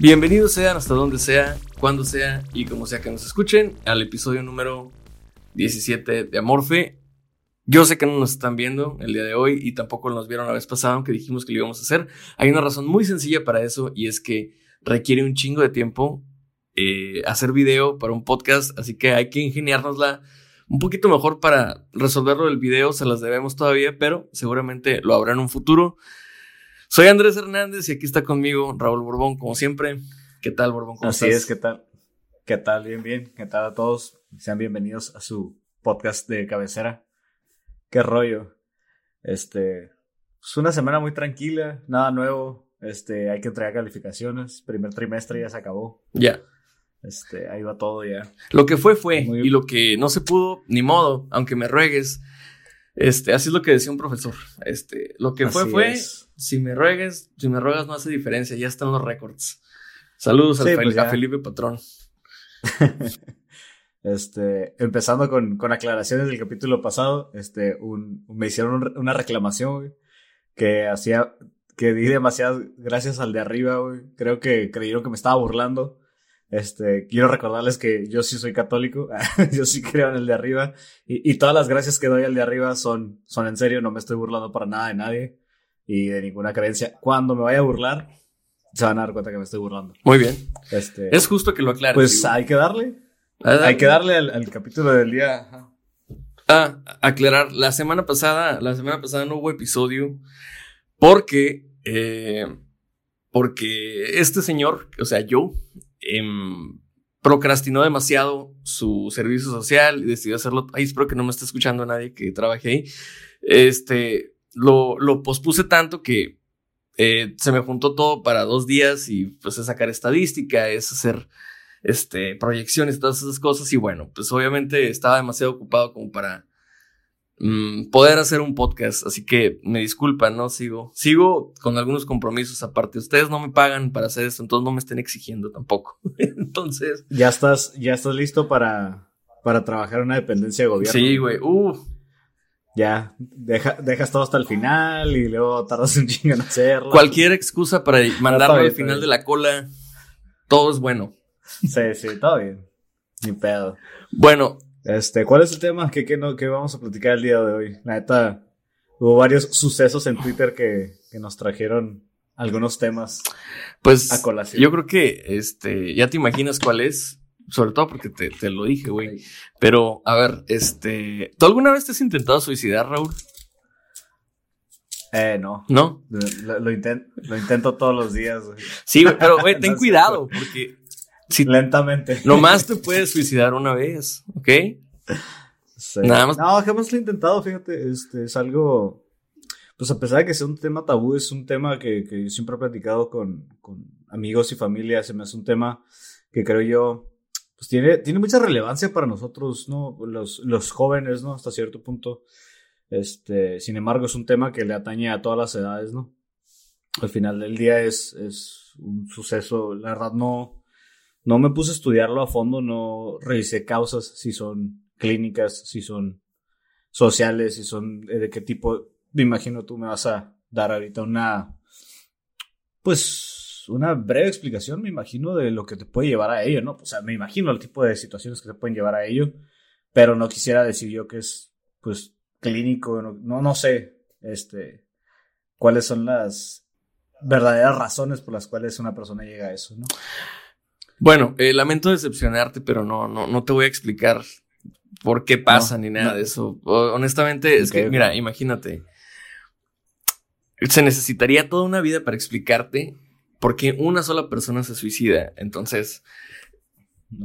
Bienvenidos sean hasta donde sea, cuando sea y como sea que nos escuchen al episodio número 17 de Amorfe. Yo sé que no nos están viendo el día de hoy y tampoco nos vieron la vez pasada, aunque dijimos que lo íbamos a hacer. Hay una razón muy sencilla para eso y es que requiere un chingo de tiempo eh, hacer video para un podcast, así que hay que ingeniárnosla un poquito mejor para resolverlo del video, se las debemos todavía, pero seguramente lo habrá en un futuro. Soy Andrés Hernández y aquí está conmigo Raúl Borbón, como siempre. ¿Qué tal, Borbón? ¿Cómo Así estás? es, ¿qué tal? ¿Qué tal? Bien, bien. ¿Qué tal a todos? Sean bienvenidos a su podcast de cabecera. ¿Qué rollo? Este, es una semana muy tranquila, nada nuevo. Este, hay que entregar calificaciones. Primer trimestre ya se acabó. Ya. Este, ahí va todo ya. Lo que fue, fue. Muy- Y lo que no se pudo, ni modo, aunque me ruegues. Este, así es lo que decía un profesor. Este, lo que fue, Así fue. es. Si me ruegues, si me ruegas no hace diferencia, ya están los récords. Saludos al Sí, pues a. Felipe Patrón. Este, empezando con, con aclaraciones del capítulo pasado, este, un, me hicieron un- una reclamación, güey, que hacía, que di demasiadas gracias al de arriba, güey. Creo que creyeron que me estaba burlando. Este, quiero recordarles que yo sí soy católico, yo sí creo en el de arriba, y, y todas las gracias que doy al de arriba son, son en serio, no me estoy burlando para nada de nadie, y de ninguna creencia. Cuando me vaya a burlar, se van a dar cuenta que me estoy burlando. Muy bien. Este, Es justo que lo aclares. pues hay que darle. Ah, Hay que darle al, al capítulo del día. ajá. Ah, aclarar, la semana pasada, la semana pasada no hubo episodio porque, eh, porque este señor, o sea, yo, em, procrastinó demasiado su servicio social y decidió hacerlo. Ay, espero que no me esté escuchando nadie que trabaje ahí. Este, lo, lo pospuse tanto que eh, se me juntó todo para dos días y pues es sacar estadística, es hacer este, proyecciones todas esas cosas. Y bueno, pues obviamente estaba demasiado ocupado como para mm, poder hacer un podcast. Así que me disculpan, ¿no? Sigo, sigo con algunos compromisos aparte. Ustedes no me pagan para hacer esto, entonces no me estén exigiendo tampoco. entonces, Ya estás, ya estás listo para, para trabajar en una dependencia de gobierno. sí, güey. Uh, Ya, deja- dejas todo hasta el final y luego tardas un chingo en hacerlo. cualquier excusa para mandarlo al final bien. de la cola, todo es bueno. Sí, sí, todo bien. Ni pedo. Bueno, Este, ¿cuál es el tema que, que, no, que vamos a platicar el día de hoy? La neta, hubo varios sucesos en Twitter que, que nos trajeron algunos temas. pues A colación. yo creo que este, ya te imaginas cuál es. Sobre todo porque te, te lo dije, güey. Pero, a ver, este. ¿Tú alguna vez te has intentado suicidar, Raúl? Eh, no. ¿No? Lo, lo lo intento todos los días, güey. Sí, pero, güey, ten cuidado, porque si Lentamente. nomás te puedes suicidar una vez, ¿ok? Sí. Nada más- No, jamás lo he intentado, fíjate. Este, es algo. Pues a pesar de que sea un tema tabú, es un tema que, que yo siempre he platicado con, con amigos y familia. Se me hace un tema que creo yo, pues tiene, tiene mucha relevancia para nosotros, ¿no? Los, los jóvenes, ¿no? Hasta cierto punto. Este, sin embargo, es un tema que le atañe a todas las edades, ¿no? Al final del día es, es un suceso, la verdad no, no me puse a estudiarlo a fondo, no revisé causas, si son clínicas, si son sociales, si son de qué tipo, me imagino tú me vas a dar ahorita una, pues, una breve explicación, me imagino, de lo que te puede llevar a ello, ¿no? O sea, me imagino el tipo de situaciones que te pueden llevar a ello, pero no quisiera decir yo que es, pues, clínico, no, no, sé, este, cuáles son las verdaderas razones por las cuales una persona llega a eso, ¿no? Bueno, eh, lamento decepcionarte, pero no, no, no te voy a explicar por qué pasa ni nada de eso. honestamente, es que, mira, imagínate. Se necesitaría toda una vida para explicarte por qué una sola persona se suicida. Entonces,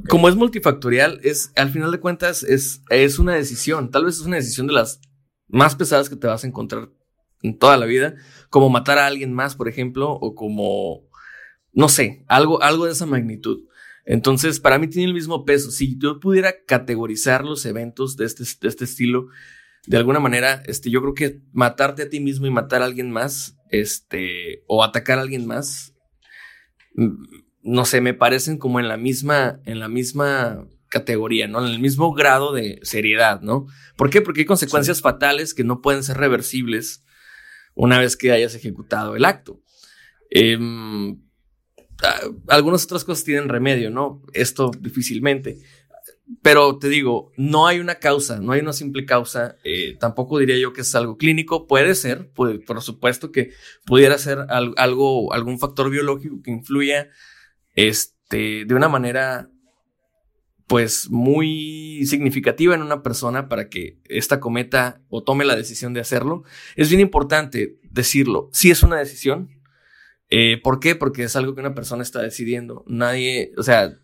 como es multifactorial, es, al final de cuentas, es, es una decisión. Tal vez es una decisión de las más pesadas que te vas a encontrar en toda la vida. Como matar a alguien más, por ejemplo, o como, no sé, algo, algo de esa magnitud. Entonces, para mí tiene el mismo peso. Si yo pudiera categorizar los eventos de este, de este estilo, de alguna manera, este, yo creo que matarte a ti mismo y matar a alguien más, este, o atacar a alguien más, mm, no sé, me parecen como en la misma, en la misma categoría, ¿no? En el mismo grado de seriedad, ¿no? ¿Por qué? Porque hay consecuencias fatales que no pueden ser reversibles una vez que hayas ejecutado el acto. Eh, Ah, algunas otras cosas tienen remedio, ¿no? Esto difícilmente. Pero te digo, no hay una causa, no hay una simple causa. Eh, tampoco diría yo que es algo clínico. Puede ser, por supuesto que pudiera ser algo, algún factor biológico que influya este, de una manera, pues, muy significativa en una persona para que ésta cometa o tome la decisión de hacerlo. Es bien importante decirlo. Si es una decisión, eh, ¿Por qué? Porque es algo que una persona está decidiendo. Nadie, o sea,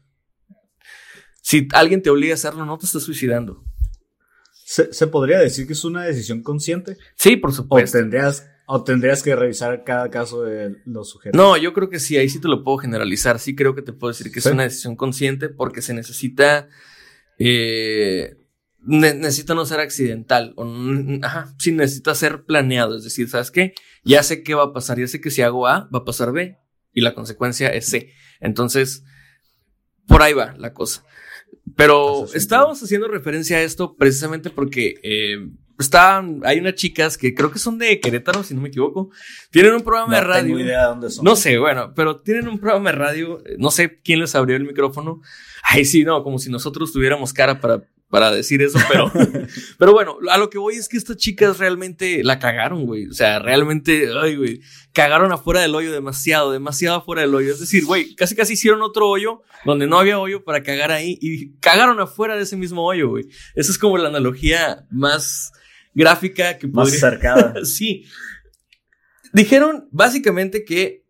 si alguien te obliga a hacerlo, no te estás suicidando. ¿Se, podría decir que es una decisión consciente? Sí, por supuesto. ¿O tendrías, o tendrías que revisar cada caso de los sujetos? No, yo creo que sí, ahí sí te lo puedo generalizar. Sí creo que te puedo decir que es una decisión consciente porque se necesita eh, necesita no ser accidental, o, ajá, sí necesita ser planeado, es decir, ¿sabes qué? Ya sé qué va a pasar, ya sé que si hago A, va a pasar B, y la consecuencia es C. Entonces, por ahí va la cosa. Pero estábamos haciendo referencia a esto precisamente porque eh, hay unas chicas que creo que son de Querétaro, si no me equivoco, tienen un programa de radio. Tengo idea de dónde son. No sé, bueno, pero tienen un programa de radio, no sé quién les abrió el micrófono. Ay, sí, no, como si nosotros tuviéramos cara para para decir eso, pero, pero bueno, a lo que voy es que estas chicas realmente la cagaron, güey. O sea, realmente, ay, güey, cagaron afuera del hoyo demasiado, demasiado afuera del hoyo. Es decir, güey, casi casi hicieron otro hoyo donde no había hoyo para cagar ahí y cagaron afuera de ese mismo hoyo, güey. Esa es como la analogía más gráfica que podría. Más cercada. sí. Dijeron básicamente que,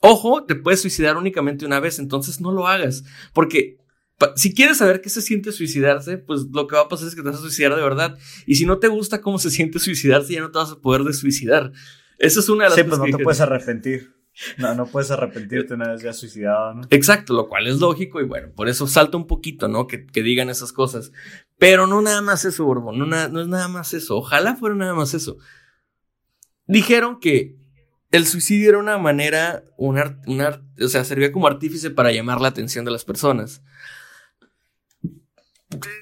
ojo, te puedes suicidar únicamente una vez, entonces no lo hagas. Porque si quieres saber qué se siente suicidarse, pues lo que va a pasar es que te vas a suicidar de verdad. Y si no te gusta cómo se siente suicidarse, ya no te vas a poder de suicidar. Esa es una de las cosas. Sí, pues no te puedes arrepentir. No, no puedes arrepentirte una vez ya suicidado, ¿no? Exacto, lo cual es lógico y bueno, por eso salta un poquito, ¿no? Que, que digan esas cosas. Pero no nada más eso, Borbón, no, no es nada más eso. Ojalá fuera nada más eso. Dijeron que el suicidio era una manera, una, una, o sea, servía como artífice para llamar la atención de las personas.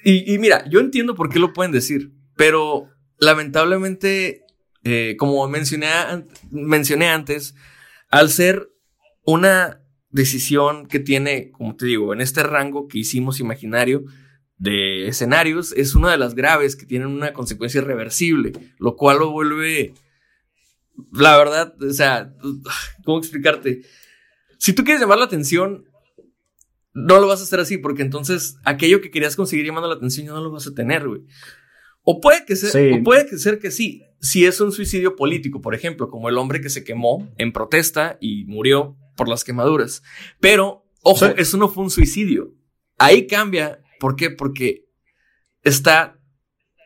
Y, mira, yo entiendo por qué lo pueden decir, pero lamentablemente, eh, como mencioné, mencioné antes, al ser una decisión que tiene, como te digo, en este rango que hicimos imaginario de escenarios, es una de las graves que tienen una consecuencia irreversible, lo cual lo vuelve, la verdad, o sea, ¿cómo explicarte? Si tú quieres llamar la atención, no lo vas a hacer así, porque entonces aquello que querías conseguir llamando la atención ya no lo vas a tener, güey. O puede que sea, o puede que ser que sí, si es un suicidio político, por ejemplo, como el hombre que se quemó en protesta y murió por las quemaduras. Pero, ojo, eso no fue un suicidio. Ahí cambia. ¿Por qué? Porque está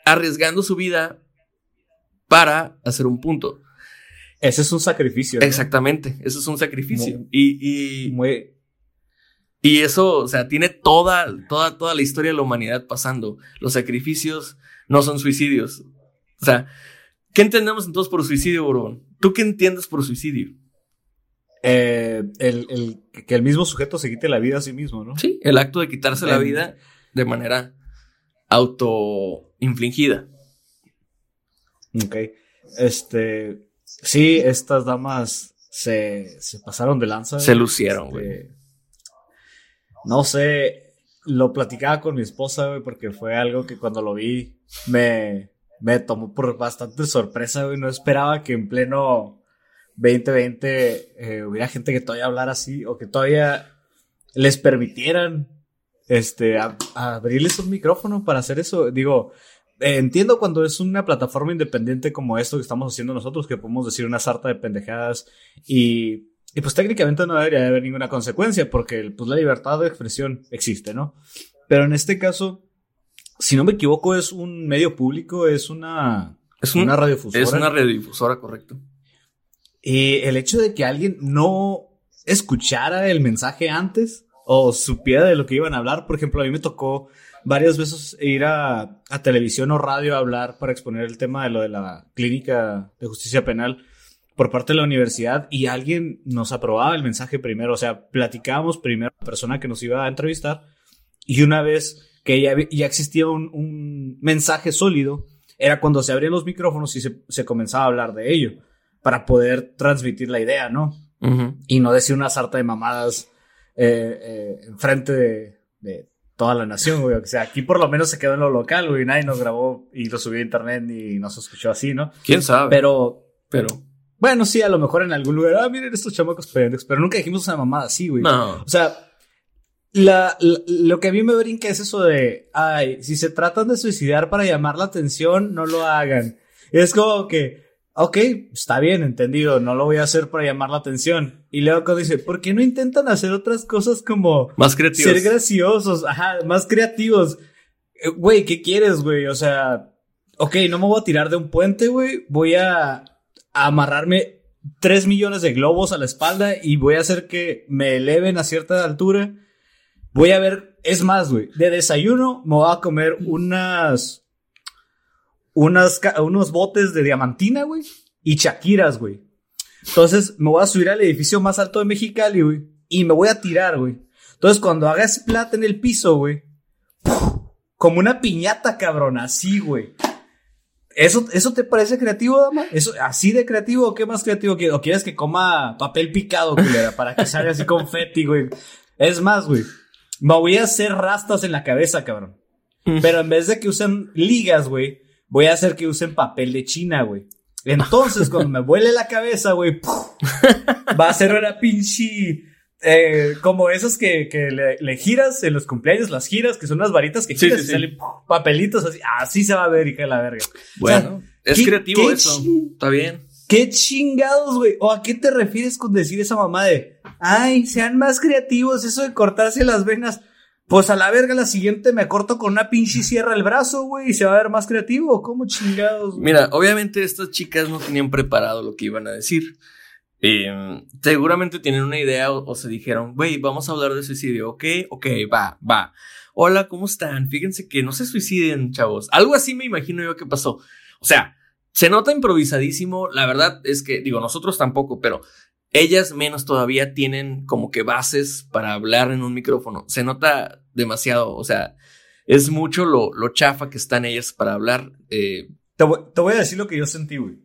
arriesgando su vida para hacer un punto. Ese es un sacrificio. Exactamente, ese es un sacrificio. y, y, muy, Y eso, o sea, tiene toda, toda, toda la historia de la humanidad pasando. Los sacrificios no son suicidios. O sea, ¿qué entendemos entonces por suicidio, Borbón? ¿Tú qué entiendes por suicidio? Eh, el, el, que el mismo sujeto se quite la vida a sí mismo, ¿no? Sí, el acto de quitarse la vida de manera autoinfligida. Ok. Este. Sí, estas damas se, se pasaron de lanza. Se lucieron, güey. Este, no sé, lo platicaba con mi esposa, güey, porque fue algo que cuando lo vi me, me tomó por bastante sorpresa, güey. No esperaba que en pleno 2020 eh, hubiera gente que todavía hablara así o que todavía les permitieran este, abrirles un micrófono para hacer eso. Digo, eh, entiendo cuando es una plataforma independiente como esto que estamos haciendo nosotros, que podemos decir una sarta de pendejadas y, y pues técnicamente no debería haber ninguna consecuencia porque pues la libertad de expresión existe, ¿no? Pero en este caso, si no me equivoco, es un medio público, es una, es una radiodifusora. Es una radiodifusora, correcto. Y el hecho de que alguien no escuchara el mensaje antes o supiera de lo que iban a hablar, por ejemplo, a mí me tocó varias veces ir a, televisión o radio a hablar para exponer el tema de lo de la clínica de justicia penal por parte de la universidad y alguien nos aprobaba el mensaje primero, o sea, platicábamos primero a la persona que nos iba a entrevistar y una vez que ya, ya existía un, mensaje sólido, era cuando se abrían los micrófonos y se, comenzaba a hablar de ello para poder transmitir la idea, ¿no? Y no decir una sarta de mamadas eh, eh, enfrente de toda la nación, güey. O sea, aquí por lo menos se quedó en lo local, güey. Nadie nos grabó y lo subió a internet y nos escuchó así, ¿no? ¿Quién sabe? Pero, pero, bueno, sí, a lo mejor en algún lugar, ah, miren estos chamacos pendejos, pero nunca dijimos una mamada así, güey. No. O sea, la, lo que a mí me brinca es eso de, ay, si se tratan de suicidar para llamar la atención, no lo hagan. Es como que, ok, está bien, entendido, no lo voy a hacer para llamar la atención. Y luego dice, ¿por qué no intentan hacer otras cosas como... Más creativos. Ser graciosos, ajá, más creativos. Eh, güey, ¿qué quieres, güey? O sea, ok, no me voy a tirar de un puente, güey, voy a, amarrarme tres millones de globos a la espalda y voy a hacer que me eleven a cierta altura. Voy a ver, es más, güey, de desayuno me voy a comer unas unas, unos botes de diamantina, güey, y chaquiras, güey. Entonces me voy a subir al edificio más alto de Mexicali, güey, y me voy a tirar, güey. Entonces cuando haga ese plata en el piso, güey, como una piñata, cabrón, así, güey. ¿Eso, ¿Eso te parece creativo, dama? ¿Eso, ¿Así de creativo o qué más creativo? ¿O quieres que coma papel picado, culera, para que salga así confeti, güey? Es más, güey, me voy a hacer rastas en la cabeza, cabrón. Mm. Pero en vez de que usen ligas, güey, voy a hacer que usen papel de China, güey. Entonces, cuando me vuele la cabeza, güey, va a ser una pinche. Eh, como esas que, que le, giras en los cumpleaños, las giras, que son unas varitas que giras y salen papelitos así. Así se va a ver, hija de la verga. Bueno, es creativo eso. Está bien. ¿Qué chingados, güey? ¿O a qué te refieres con decir esa mamá de, ay, sean más creativos, eso de cortarse las venas? Pues a la verga, la siguiente me corto con una pinche sierra el brazo, güey, y se va a ver más creativo. ¿Cómo chingados? Mira, obviamente estas chicas no tenían preparado lo que iban a decir. Em, seguramente tienen una idea o, se dijeron, güey, vamos a hablar de suicidio, ¿ok? Ok, va, va. Hola, ¿cómo están? Fíjense que no se suiciden, chavos. Algo así me imagino yo que pasó. O sea, se nota improvisadísimo. La verdad es que, digo, nosotros tampoco, pero ellas menos todavía tienen como que bases para hablar en un micrófono. Se nota demasiado, o sea, es mucho lo, lo chafa que están ellas para hablar. Eh. Te, voy, a decir lo que yo sentí, güey.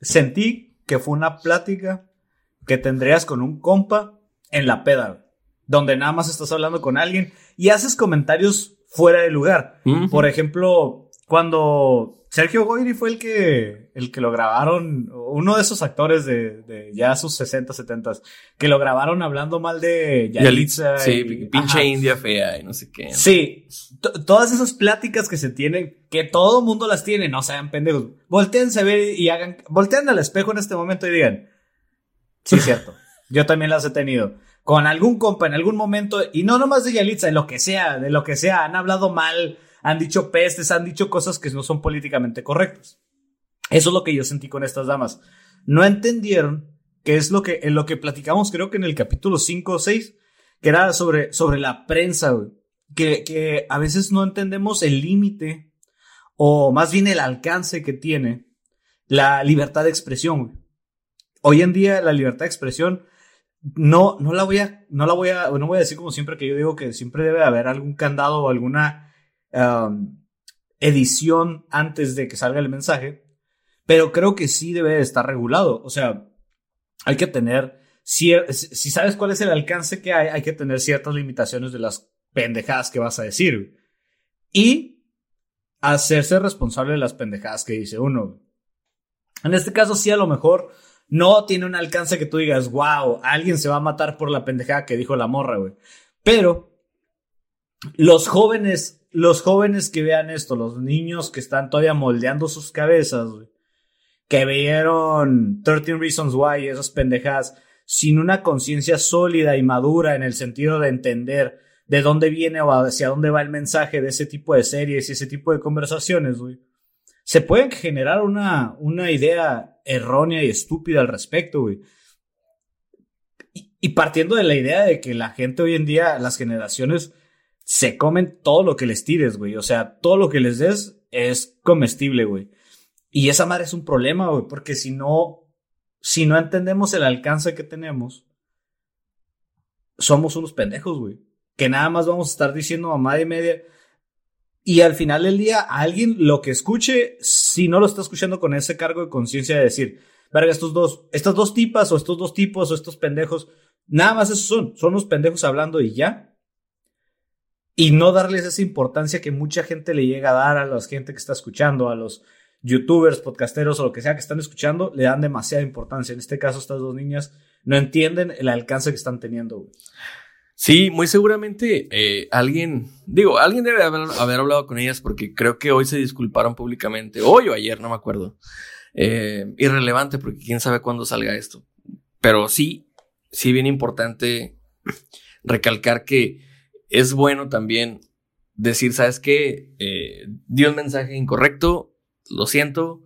Sentí que fue una plática que tendrías con un compa en la peda, donde nada más estás hablando con alguien y haces comentarios fuera de lugar. Por ejemplo, cuando Sergio Goyri fue el que, el que lo grabaron, uno de esos actores de, de ya sus 60, 70, que lo grabaron hablando mal de Yalitza. Sí, pinche india fea y no sé qué. Sí, todas esas pláticas que se tienen, que todo mundo las tiene, no sean pendejos. Volteense a ver y hagan, voltean al espejo en este momento y digan, sí, cierto, yo también las he tenido. Con algún compa en algún momento, y no nomás de Yalitza, de lo que sea, de lo que sea, han hablado mal han dicho pestes, han dicho cosas que no son políticamente correctas. Eso es lo que yo sentí con estas damas. No entendieron que es lo que, en lo que platicamos creo que en el capítulo 5 o 6, que era sobre, sobre la prensa, güey. Que, que a veces no entendemos el límite o más bien el alcance que tiene la libertad de expresión. Güey. Hoy en día la libertad de expresión no, no la voy a, no la voy a, no voy a decir como siempre que yo digo que siempre debe haber algún candado o alguna um, edición antes de que salga el mensaje, pero creo que sí debe estar regulado. O sea, hay que tener, si, si sabes cuál es el alcance que hay, hay que tener ciertas limitaciones de las pendejadas que vas a decir. Y hacerse responsable de las pendejadas que dice uno. En este caso sí a lo mejor no tiene un alcance que tú digas, wow, alguien se va a matar por la pendejada que dijo la morra, güey. Pero los jóvenes, los jóvenes que vean esto, los niños que están todavía moldeando sus cabezas, güey, que vieron 13 Reasons Why esas pendejadas, sin una conciencia sólida y madura en el sentido de entender de dónde viene o hacia dónde va el mensaje de ese tipo de series y ese tipo de conversaciones, güey, se puede generar una, una idea errónea y estúpida al respecto, güey. Y, partiendo de la idea de que la gente hoy en día, las generaciones, se comen todo lo que les tires, güey. O sea, todo lo que les des es comestible, güey. Y esa madre es un problema, güey, porque si no, si no entendemos el alcance que tenemos, somos unos pendejos, güey. Que nada más vamos a estar diciendo mamá y media. Y al final del día, alguien lo que escuche, si no lo está escuchando con ese cargo de conciencia de decir, verga, estos dos, estas dos tipas o estos dos tipos o estos pendejos, nada más esos son, son los pendejos hablando y ya. Y no darles esa importancia que mucha gente le llega a dar a la gente que está escuchando, a los youtubers, podcasteros o lo que sea que están escuchando, le dan demasiada importancia. En este caso, estas dos niñas no entienden el alcance que están teniendo. Sí, muy seguramente eh, alguien, digo, alguien debe haber, haber, hablado con ellas porque creo que hoy se disculparon públicamente, hoy o ayer, no me acuerdo. Eh, irrelevante porque quién sabe cuándo salga esto. Pero sí, sí bien importante recalcar que es bueno también decir, ¿sabes qué? Eh, dio un mensaje incorrecto, lo siento,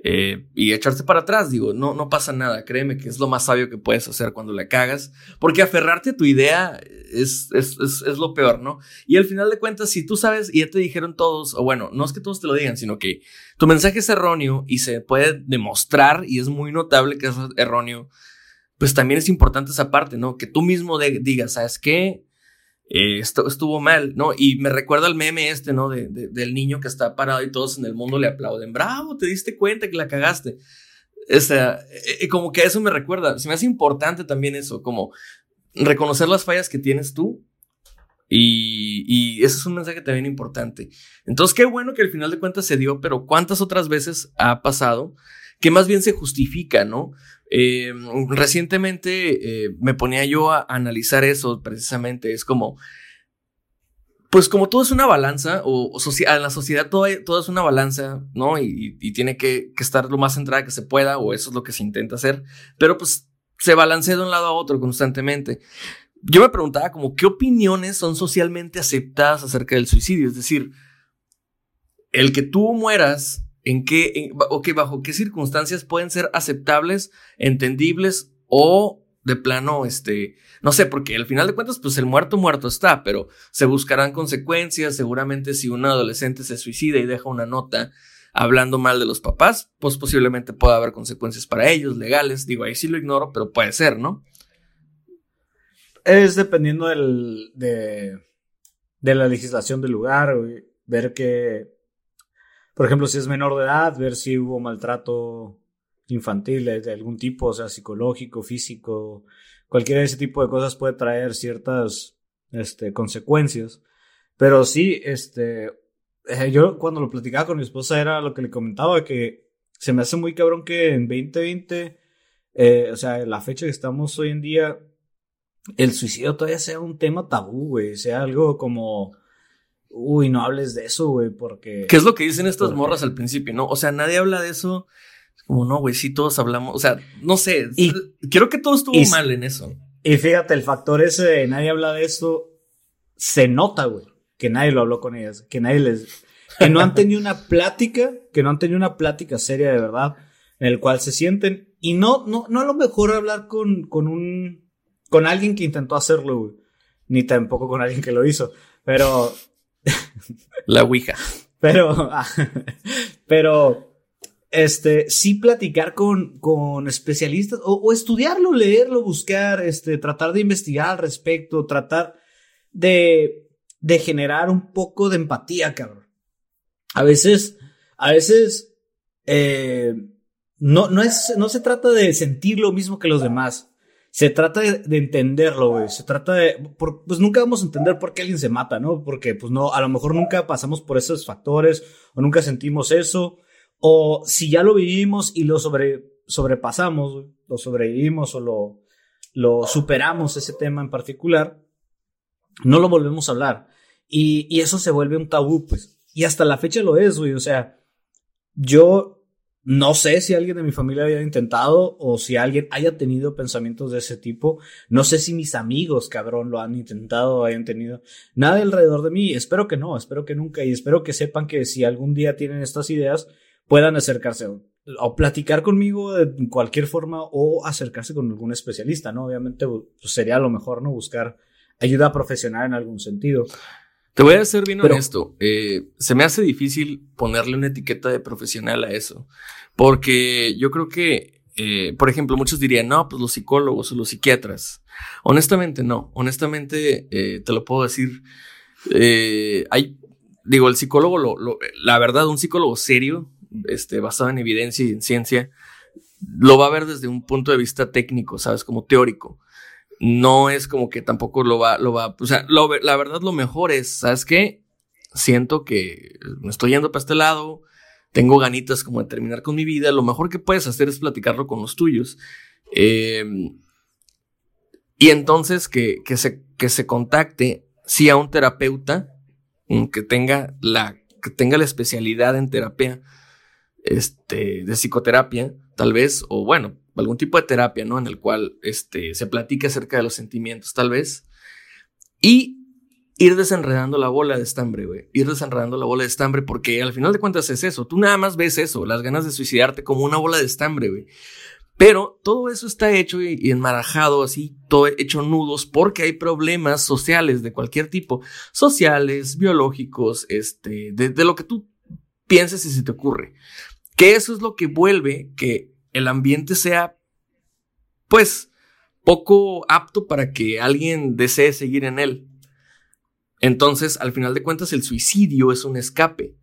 eh, y echarse para atrás, digo, no, no pasa nada, créeme que es lo más sabio que puedes hacer cuando la cagas, porque aferrarte a tu idea es, es, es, es, lo peor, ¿no? Y al final de cuentas, si tú sabes y ya te dijeron todos, o bueno, no es que todos te lo digan, sino que tu mensaje es erróneo y se puede demostrar y es muy notable que es erróneo, pues también es importante esa parte, ¿no? Que tú mismo digas, ¿sabes qué? Eh, estuvo mal, ¿no? Y me recuerda al meme este, ¿no? De, de, del niño que está parado y todos en el mundo le aplauden. Bravo, te diste cuenta que la cagaste. O sea, eh, como que eso me recuerda. Se me hace importante también eso, como reconocer las fallas que tienes tú. Y, y ese es un mensaje también importante. Entonces, qué bueno que al final de cuentas se dio, pero ¿cuántas otras veces ha pasado? Que más bien se justifica, ¿no? Eh, recientemente eh, me ponía yo a, analizar eso precisamente. Es como, pues como todo es una balanza, o, en la sociedad todo, es una balanza, ¿no? Y, y, tiene que, que, estar lo más centrada que se pueda, o eso es lo que se intenta hacer. Pero pues se balancea de un lado a otro constantemente. Yo me preguntaba como, ¿qué opiniones son socialmente aceptadas acerca del suicidio? Es decir, el que tú mueras en qué, en, okay, bajo qué circunstancias pueden ser aceptables, entendibles o de plano, este, no sé, porque al final de cuentas, pues el muerto muerto está, pero se buscarán consecuencias. Seguramente si un adolescente se suicida y deja una nota hablando mal de los papás, pues posiblemente pueda haber consecuencias para ellos, legales. Digo, ahí sí lo ignoro, pero puede ser, ¿no? Es dependiendo del, de, de la legislación del lugar, ver que por ejemplo, si es menor de edad, ver si hubo maltrato infantil de algún tipo, o sea, psicológico, físico, cualquiera de ese tipo de cosas puede traer ciertas este, consecuencias. Pero sí, este, eh, yo cuando lo platicaba con mi esposa era lo que le comentaba, que se me hace muy cabrón que en 2020, eh, o sea, la fecha que estamos hoy en día, el suicidio todavía sea un tema tabú, güey, sea algo como uy, no hables de eso, güey, porque... ¿Qué es lo que dicen estas morras al principio, no? O sea, nadie habla de eso. como, no, güey, sí, todos hablamos. O sea, no sé. Y, creo que todo estuvo y, mal en eso. Y fíjate, el factor ese de nadie habla de eso, se nota, güey, que nadie lo habló con ellas, que nadie les... Que no han tenido una plática, que no han tenido una plática seria de verdad, en el cual se sienten. Y no, no, no a lo mejor hablar con, con un... Con alguien que intentó hacerlo, güey ni tampoco con alguien que lo hizo. Pero. La Ouija. Pero. pero. Este, sí platicar con, con especialistas o, o, estudiarlo, leerlo, buscar, este, tratar de investigar al respecto, tratar de, de generar un poco de empatía, cabrón. A veces, a veces, eh, no, no, es, no se trata de sentir lo mismo que los demás. Se trata de, entenderlo, güey. Se trata de. pues nunca vamos a entender por qué alguien se mata, ¿no? Porque, pues no, a lo mejor nunca pasamos por esos factores o nunca sentimos eso. O si ya lo vivimos y lo sobre, sobrepasamos, lo sobrevivimos o lo, lo superamos ese tema en particular, no lo volvemos a hablar. Y, y eso se vuelve un tabú, pues. Y hasta la fecha lo es, güey. O sea, yo no sé si alguien de mi familia haya intentado o si alguien haya tenido pensamientos de ese tipo. No sé si mis amigos, cabrón, lo han intentado o hayan tenido. Nada alrededor de mí. Espero que no, espero que nunca. Y espero que sepan que si algún día tienen estas ideas, puedan acercarse o, platicar conmigo de cualquier forma o acercarse con algún especialista, ¿no? Obviamente pues, sería lo mejor, ¿no? Buscar ayuda profesional en algún sentido. Te voy a ser bien honesto. Eh, se me hace difícil ponerle una etiqueta de profesional a eso. Porque yo creo que, eh, por ejemplo, muchos dirían, no, pues los psicólogos o los psiquiatras. Honestamente, no. Honestamente, eh, te lo puedo decir. hay, digo, el psicólogo, lo, la verdad, un psicólogo serio, este, basado en evidencia y en ciencia, lo va a ver desde un punto de vista técnico, ¿sabes? Como teórico no es como que tampoco lo va, lo va, o sea, la verdad lo mejor es, ¿sabes qué? Siento que me estoy yendo para este lado, tengo ganitas como de terminar con mi vida, lo mejor que puedes hacer es platicarlo con los tuyos. Em, y entonces que, que, se, que se contacte, sí, a un terapeuta que tenga la, que tenga la especialidad en terapia, este, de psicoterapia, tal vez, o bueno, algún tipo de terapia, ¿no? En el cual este, se platique acerca de los sentimientos, tal vez. Y ir desenredando la bola de estambre, güey. Ir desenredando la bola de estambre porque al final de cuentas es eso. Tú nada más ves eso, las ganas de suicidarte como una bola de estambre, güey. Pero todo eso está hecho y, enmarajado así, todo hecho nudos porque hay problemas sociales de cualquier tipo, sociales, biológicos, este, de, de lo que tú pienses y se te ocurre. Que eso es lo que vuelve que el ambiente sea, pues, poco apto para que alguien desee seguir en él. Entonces, al final de cuentas, el suicidio es un escape.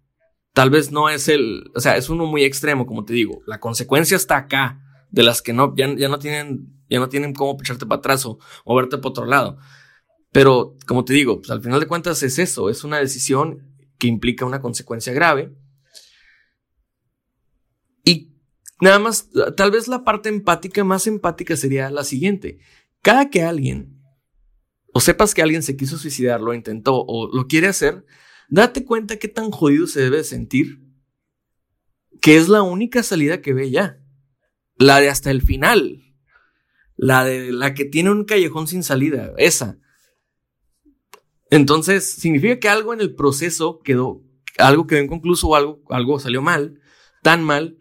Tal vez no es el, o sea, es uno muy extremo, como te digo. La consecuencia está acá, de las que no, ya, no tienen, ya no tienen cómo echarte para atrás o moverte para otro lado. Pero, como te digo, pues al final de cuentas es eso, es una decisión que implica una consecuencia grave. Y Nada más, tal vez la parte empática más empática sería la siguiente. Cada que alguien, o sepas que alguien se quiso suicidar, lo intentó o lo quiere hacer, date cuenta qué tan jodido se debe sentir, que es la única salida que ve ya. La de hasta el final. La de la que tiene un callejón sin salida, esa. Entonces, significa que algo en el proceso quedó, algo quedó inconcluso o algo, algo salió mal, tan mal,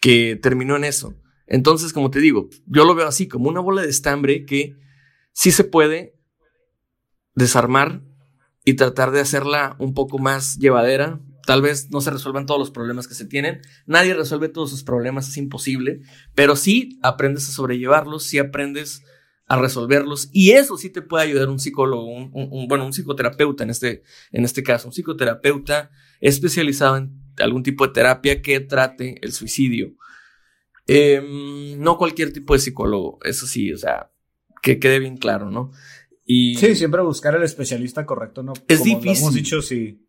que terminó en eso. Entonces, como te digo, yo lo veo así, como una bola de estambre que sí se puede desarmar y tratar de hacerla un poco más llevadera. Tal vez no se resuelvan todos los problemas que se tienen. Nadie resuelve todos sus problemas, es imposible. Pero sí aprendes a sobrellevarlos, sí aprendes a resolverlos. Y eso sí te puede ayudar un psicólogo, un, bueno, un psicoterapeuta en este, en este caso, un psicoterapeuta especializado en algún tipo de terapia que trate el suicidio. Em, no cualquier tipo de psicólogo, eso sí, o sea, que quede bien claro, ¿no? Y sí, siempre buscar el especialista correcto, ¿no? Es difícil. hemos dicho, sí.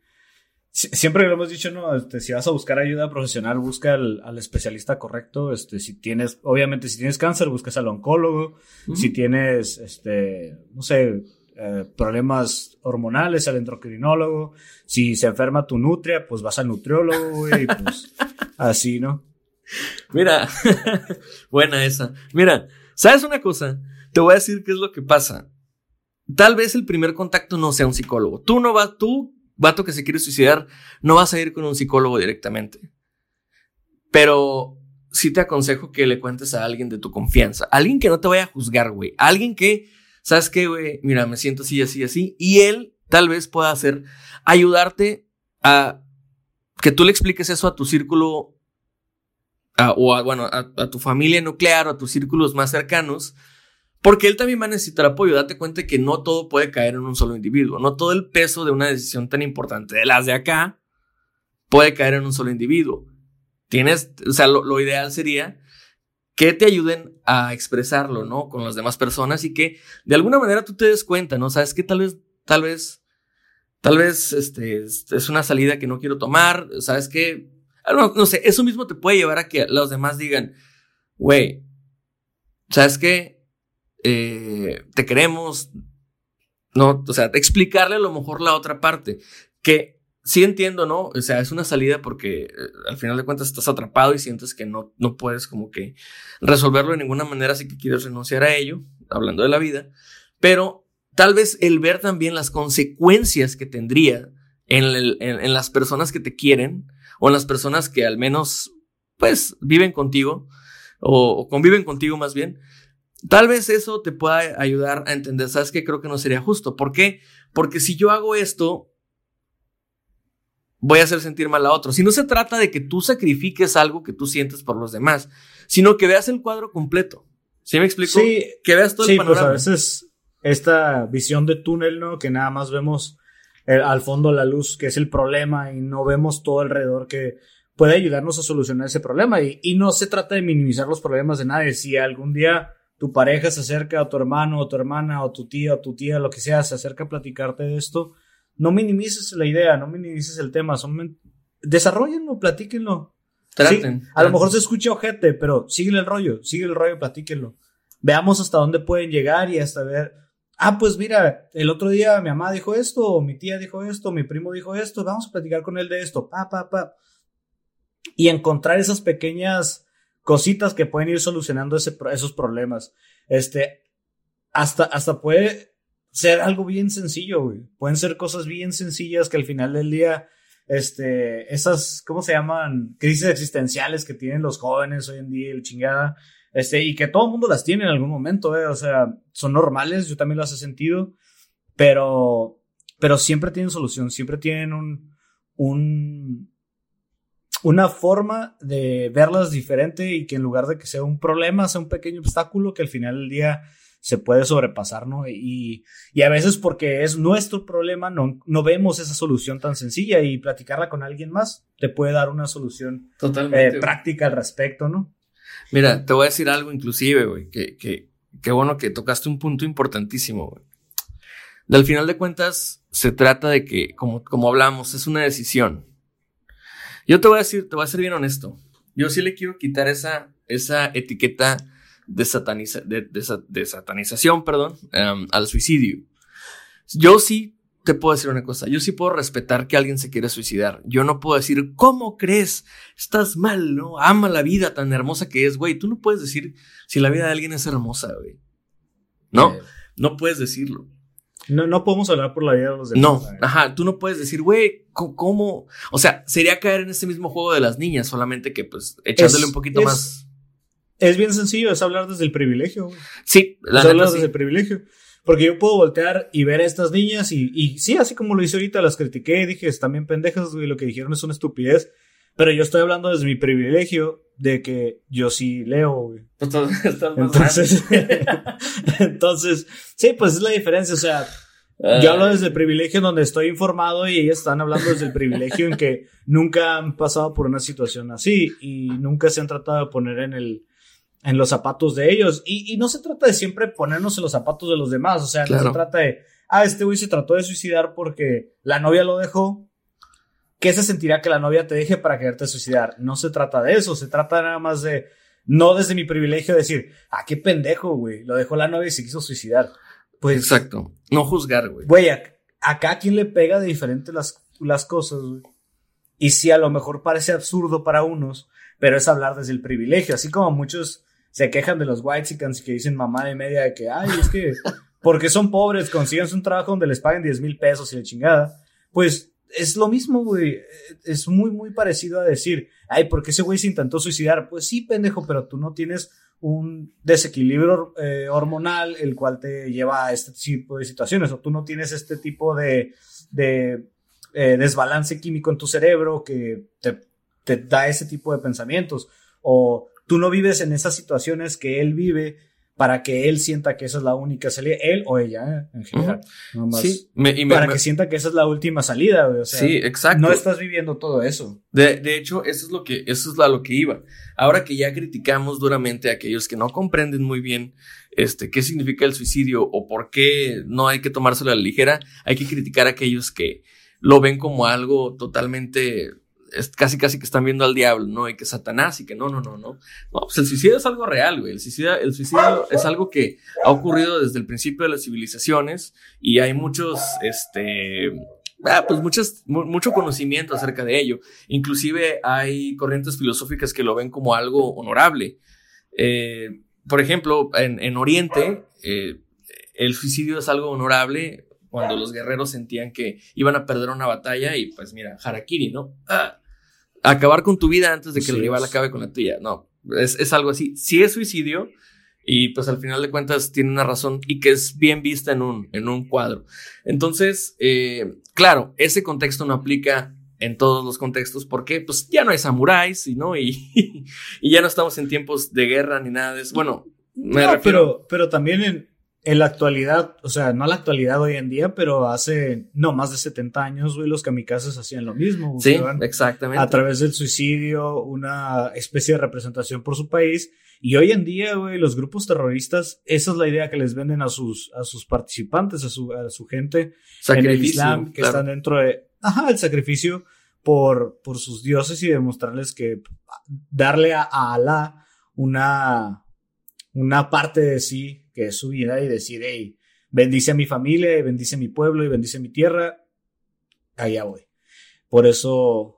Siempre lo hemos dicho, ¿no? Este, si vas a buscar ayuda profesional, busca al, especialista correcto. Este, si tienes, obviamente, si tienes cáncer, buscas al oncólogo. Si tienes, este, no sé, eh, problemas hormonales, al endocrinólogo. Si se enferma tu nutria, pues vas al nutriólogo, y pues así, ¿no? Mira, buena esa. Mira, ¿sabes una cosa? Te voy a decir qué es lo que pasa. Tal vez el primer contacto no sea un psicólogo. Tú no vas, tú, vato que se quiere suicidar, no vas a ir con un psicólogo directamente. Pero sí te aconsejo que le cuentes a alguien de tu confianza. Alguien que no te vaya a juzgar, güey. Alguien que ¿sabes qué, güey? Mira, me siento así, así, así. Y él tal vez pueda hacer, ayudarte a que tú le expliques eso a tu círculo, o a, bueno, a, tu familia nuclear o a tus círculos más cercanos, porque él también va a necesitar apoyo. Date cuenta que no todo puede caer en un solo individuo, no todo el peso de una decisión tan importante de las de acá puede caer en un solo individuo. Tienes, o sea, lo, lo ideal sería que te ayuden a expresarlo, ¿no? Con las demás personas y que de alguna manera tú te des cuenta, ¿no? Sabes que tal vez, tal vez, tal vez este, es una salida que no quiero tomar, ¿sabes? Ah, no, sé, eso mismo te puede llevar a que los demás digan, güey, ¿sabes qué? Eh, te queremos, ¿no? O sea, explicarle a lo mejor la otra parte, que sí entiendo, ¿no? O sea, es una salida porque eh, al final de cuentas estás atrapado y sientes que no, no puedes como que resolverlo de ninguna manera, así que quieres renunciar a ello, hablando de la vida, pero tal vez el ver también las consecuencias que tendría en, en, las personas que te quieren o en las personas que al menos, pues, viven contigo o, o conviven contigo más bien, Tal vez eso te pueda ayudar a entender, sabes que creo que no sería justo. ¿Por qué? Porque si yo hago esto, voy a hacer sentir mal a otro. Si no se trata de que tú sacrifiques algo que tú sientes por los demás, sino que veas el cuadro completo. ¿Sí me explico? Sí, que veas todo sí, el pues panorama. a veces esta visión de túnel, ¿no? Que nada más vemos al fondo la luz, que es el problema, y no vemos todo alrededor que puede ayudarnos a solucionar ese problema. Y, y no se trata de minimizar los problemas de nadie. Si algún día tu pareja se acerca a tu hermano o tu hermana o tu tía o tu tía, lo que sea, se acerca a platicarte de esto, no minimices la idea, no minimices el tema, son desarrollenlo, platíquenlo. Traten, A lo mejor se escucha ojete, pero sigue el rollo, sigue el rollo, platíquenlo. Veamos hasta dónde pueden llegar y hasta ver, ah, pues mira, el otro día mi mamá dijo esto, o mi tía dijo esto, mi primo dijo esto, vamos a platicar con él de esto, pa, pa, pa. Y encontrar esas pequeñas cositas que pueden ir solucionando esos problemas. Este, hasta, hasta puede ser algo bien sencillo, güey. Pueden ser cosas bien sencillas que al final del día, este, esas, ¿cómo se llaman? Crisis existenciales que tienen los jóvenes hoy en día, el chingada, este, y que todo el mundo las tiene en algún momento, eh. O sea, son normales, yo también las he sentido, pero, pero siempre tienen solución, siempre tienen un, un, una forma de verlas diferente y que en lugar de que sea un problema, sea un pequeño obstáculo que al final del día se puede sobrepasar, ¿no? Y, y a veces porque es nuestro problema, no, no vemos esa solución tan sencilla y platicarla con alguien más te puede dar una solución Totalmente, eh, práctica al respecto, ¿no? Mira, te voy a decir algo inclusive, güey, que, que, que bueno que tocaste un punto importantísimo, güey. Al final de cuentas, se trata de que, como, como hablamos, es una decisión. Yo te voy a decir, te voy a ser bien honesto. Yo sí le quiero quitar esa, esa etiqueta de, sataniza, de, de, satanización perdón, um, al suicidio. Yo sí te puedo decir una cosa, yo sí puedo respetar que alguien se quiera suicidar. Yo no puedo decir, ¿cómo crees? Estás mal, ¿no? Ama la vida tan hermosa que es, güey. Tú no puedes decir si la vida de alguien es hermosa, güey. No, eh. no puedes decirlo. No, no podemos hablar por la vida de los demás. No, ajá, tú no puedes decir, güey, ¿cómo? O sea, sería caer en ese mismo juego de las niñas, solamente que pues echándole un poquito más es bien sencillo, es hablar desde el privilegio. Sí, la es hablar desde el privilegio. Porque yo puedo voltear y ver a estas niñas y, y sí, así como lo hice ahorita, las critiqué, dije, están bien pendejas, güey, lo que dijeron es una estupidez. Pero yo estoy hablando desde mi privilegio de que yo sí leo, güey. Entonces, entonces, sí, pues es la diferencia, o sea, yo hablo desde el privilegio en donde estoy informado y ellas están hablando desde el privilegio en que nunca han pasado por una situación así y nunca se han tratado de poner en el, en los zapatos de ellos. Y, y, no se trata de siempre ponernos en los zapatos de los demás. O sea, no se trata de, ah, este güey se trató de suicidar porque la novia lo dejó. ¿Qué se sentirá que la novia te deje para quererte suicidar? No se trata de eso. Se trata nada más de, no desde mi privilegio decir, ah, qué pendejo, güey. Lo dejó la novia y se quiso suicidar. Pues. Exacto. No juzgar, güey. Güey, acá a quien le pega de diferente las, las cosas, güey. Y si a lo mejor parece absurdo para unos, pero es hablar desde el privilegio. Así como muchos se quejan de los white y que dicen mamá de media de que, ay, es que, porque son pobres, consiguen un trabajo donde les paguen 10 mil pesos y la chingada. Pues es lo mismo, güey. Es muy, muy parecido a decir, ay, ¿por qué ese güey se intentó suicidar? Pues sí, pendejo, pero tú no tienes un desequilibrio eh, hormonal el cual te lleva a este tipo de situaciones o tú no tienes este tipo de, de eh, desbalance químico en tu cerebro que te, te da ese tipo de pensamientos o tú no vives en esas situaciones que él vive para que él sienta que esa es la única salida, él o ella, ¿eh? en general. sí, para que sienta que esa es la última salida, O sea, sí, exacto. No estás viviendo todo eso. De, de, hecho, eso es lo que, eso es a lo que iba. Ahora que ya criticamos duramente a aquellos que no comprenden muy bien este, qué significa el suicidio o por qué no hay que tomárselo a la ligera, hay que criticar a aquellos que lo ven como algo totalmente es casi casi que están viendo al diablo, ¿no? Y que Satanás y que no, no, no, no. No, pues el suicidio es algo real, güey. El suicidio, el suicidio es algo que ha ocurrido desde el principio de las civilizaciones y hay muchos, este, ah, pues muchas, mucho conocimiento acerca de ello. Inclusive hay corrientes filosóficas que lo ven como algo honorable. Eh, por ejemplo, en, en Oriente, eh, el suicidio es algo honorable cuando los guerreros sentían que iban a perder una batalla y pues mira, harakiri, ¿no? Ah, acabar con tu vida antes de que el rival acabe con la tuya. No, es, es, algo así. Sí es suicidio y pues al final de cuentas tiene una razón y que es bien vista en un, en un cuadro. Entonces, eh, claro, ese contexto no aplica en todos los contextos porque pues ya no hay samuráis ¿no? y, y ya no estamos en tiempos de guerra ni nada de eso. Bueno, me refiero... pero, pero también en, en la actualidad, o sea, no la actualidad hoy en día, pero hace, no, más de 70 años, güey, los kamikazes hacían lo mismo. Sí, exactamente. A través del suicidio, una especie de representación por su país. Y hoy en día, güey, los grupos terroristas, esa es la idea que les venden a sus, a sus participantes, a su, a su gente en el Islam, que están dentro de, ajá, el sacrificio por, por sus dioses y demostrarles que darle a, a Alá una, una parte de sí que es su vida y decir, hey, bendice a mi familia, bendice a mi pueblo y bendice a mi tierra, allá voy. Por eso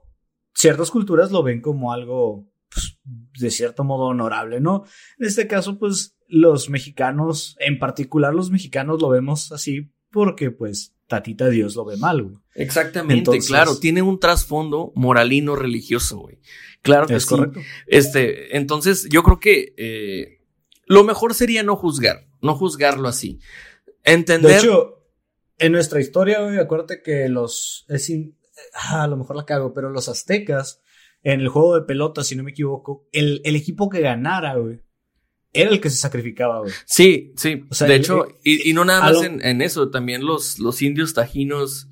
ciertas culturas lo ven como algo, pues, de cierto modo honorable, ¿no? En este caso, pues los mexicanos, en particular los mexicanos lo vemos así porque pues tatita Dios lo ve mal, güey. Exactamente, claro, tiene un trasfondo moralino religioso, güey. Claro que es correcto. Este, entonces yo creo que eh, lo mejor sería no juzgar, no juzgarlo así. Entender. De hecho, en nuestra historia, güey, acuérdate que los. Es ah, a lo mejor la cago, pero los aztecas, en el juego de pelota, si no me equivoco, el, el equipo que ganara, güey, era el que se sacrificaba, güey. Sí, sí. de hecho, y, y, no nada más en, en, eso, también los, los indios tajinos.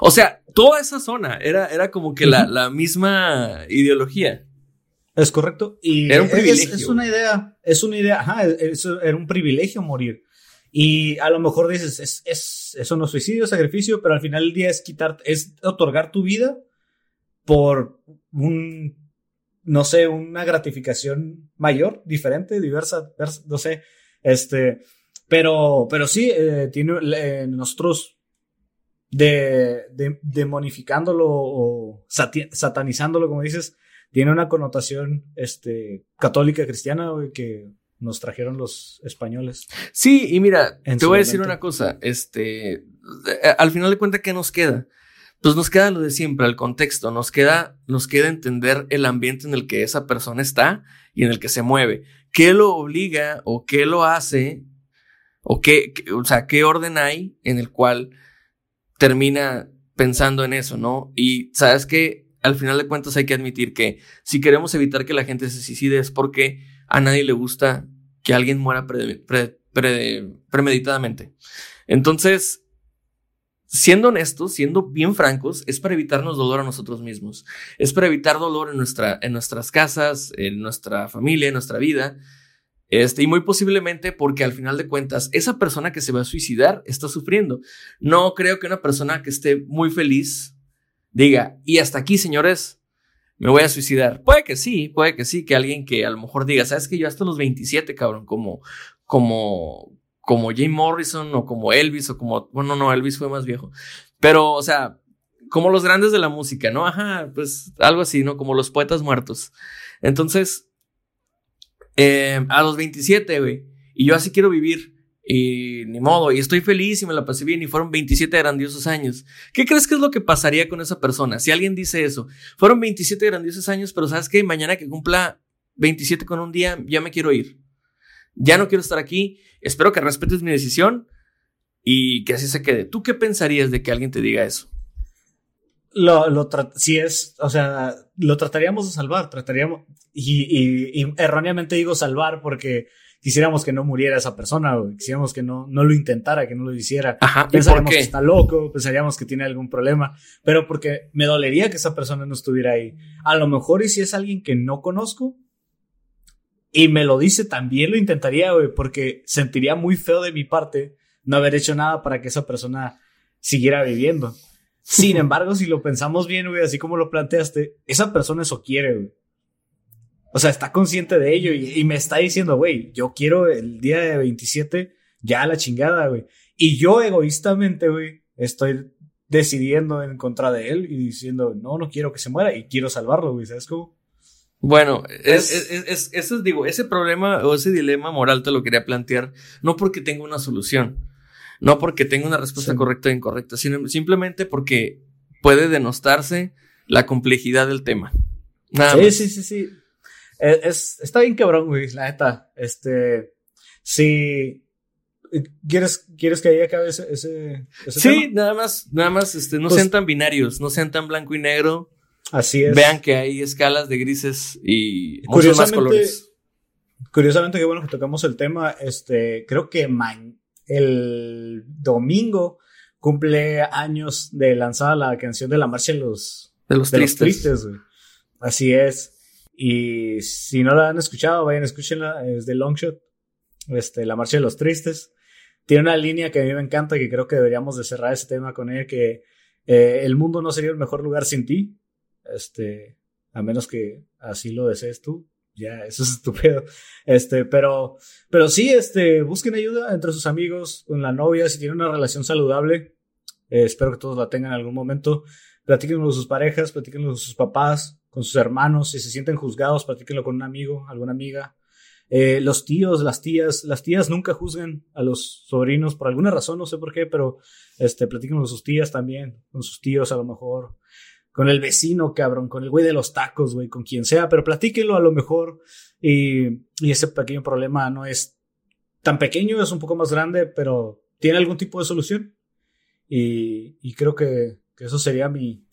O sea, toda esa zona era, era como que la, la misma ideología. Es correcto. Y era un privilegio. Es, una idea, es una idea, ajá, eso era un privilegio morir. Y a lo mejor dices, es, es, eso no es suicidio, sacrificio, pero al final del día es quitar, es otorgar tu vida por un, no sé, una gratificación mayor, diferente, diversa, no sé, este, pero, pero sí, eh, tiene, nosotros de, de, demonificándolo o satanizándolo, como dices, tiene una connotación este, católica cristiana, que nos trajeron los españoles. Sí, y mira, te voy a decir una cosa, este, eh, al final de cuentas, ¿qué nos queda? Pues nos queda lo de siempre, el contexto, nos queda, nos queda entender el ambiente en el que esa persona está y en el que se mueve. ¿Qué lo obliga o qué lo hace? O qué, o sea, qué orden hay en el cual termina pensando en eso, ¿no? Y sabes que al final de cuentas hay que admitir que si queremos evitar que la gente se suicide es porque a nadie le gusta que alguien muera premeditadamente. Entonces, siendo honestos, siendo bien francos, es para evitarnos dolor a nosotros mismos. Es para evitar dolor en, nuestra, en nuestras casas, en nuestra familia, en nuestra vida. Este, y muy posiblemente porque al final de cuentas, esa persona que se va a suicidar está sufriendo. No creo que una persona que esté muy feliz diga, y hasta aquí, señores, me voy a suicidar. Puede que sí, puede que sí, que alguien que a lo mejor diga, sabes que yo hasta los 27, cabrón, como, como, como Jim Morrison o como Elvis o como, bueno, no, Elvis fue más viejo, pero, o sea, como los grandes de la música, ¿no? Ajá, pues algo así, ¿no? Como los poetas muertos. Entonces, eh, a los 27, güey, y yo así quiero vivir. Y ni modo, y estoy feliz y me la pasé bien y fueron 27 grandiosos años. ¿Qué crees que es lo que pasaría con esa persona? Si alguien dice eso, fueron 27 grandiosos años, pero sabes que mañana que cumpla 27 con un día, ya me quiero ir. ya no quiero estar aquí, espero que respetes mi decisión y que así se quede. ¿Tú qué pensarías de que alguien te diga eso? Lo, lo si es, o sea, lo trataríamos de salvar, trataríamos, y, y, erróneamente digo salvar porque quisiéramos que no muriera esa persona, o quisiéramos que no, no lo intentara, que no lo hiciera. Ajá, pensaríamos que está loco, pensaríamos que tiene algún problema, pero porque me dolería que esa persona no estuviera ahí. A lo mejor y si es alguien que no conozco, y me lo dice, también lo intentaría, güey, porque sentiría muy feo de mi parte no haber hecho nada para que esa persona siguiera viviendo. Sin embargo, si lo pensamos bien, güey, así como lo planteaste, esa persona eso quiere, güey. O sea, está consciente de ello y, me está diciendo, güey, yo quiero el día de 27 ya la chingada, güey. Y yo egoístamente, güey, estoy decidiendo en contra de él y diciendo, no, no quiero que se muera y quiero salvarlo, güey, ¿sabes cómo? Bueno, es, es, eso digo, ese problema o ese dilema moral te lo quería plantear, no porque tenga una solución, no porque tenga una respuesta correcta o incorrecta, sino simplemente porque puede denostarse la complejidad del tema. sí, sí, sí, sí. E, es, está bien cabrón, güey, la neta. Este, si ¿Quieres, ¿Quieres que ahí acabe ese, ese, sí, nada más, nada más, este, no pues sean tan binarios, no sean tan blanco y negro. Así es. Vean que hay escalas de grises y muchos más colores. Curiosamente, qué bueno que tocamos el tema. Este, creo que el domingo cumple años de lanzada la canción de la marcha de los, de los tristes. Así es. Y si no la han escuchado, vayan, escúchenla. Es de Longshot. Este, la marcha de los tristes. Tiene una línea que a mí me encanta, que creo que deberíamos de cerrar ese tema con ella, que eh, el mundo no sería el mejor lugar sin ti. Este, a menos que así lo desees tú. Ya, eso es estúpido. Este, pero, pero sí, este, busquen ayuda entre sus amigos, con la novia, si tienen una relación saludable. Eh, espero que todos la tengan en algún momento. Platíquenlo con sus parejas, platíquenlo con sus papás, con sus hermanos. Si se sienten juzgados, platíquenlo con un amigo, alguna amiga. Eh, los tíos, las tías, las tías nunca juzgan a los sobrinos por alguna razón, no sé por qué, pero este, platíquenlo con sus tías también, con sus tíos a lo mejor con el vecino, cabrón, con el güey de los tacos, güey, con quien sea, pero platíquenlo a lo mejor y, y, ese pequeño problema no es tan pequeño, es un poco más grande, pero tiene algún tipo de solución. Y, y creo que, que, eso sería mi,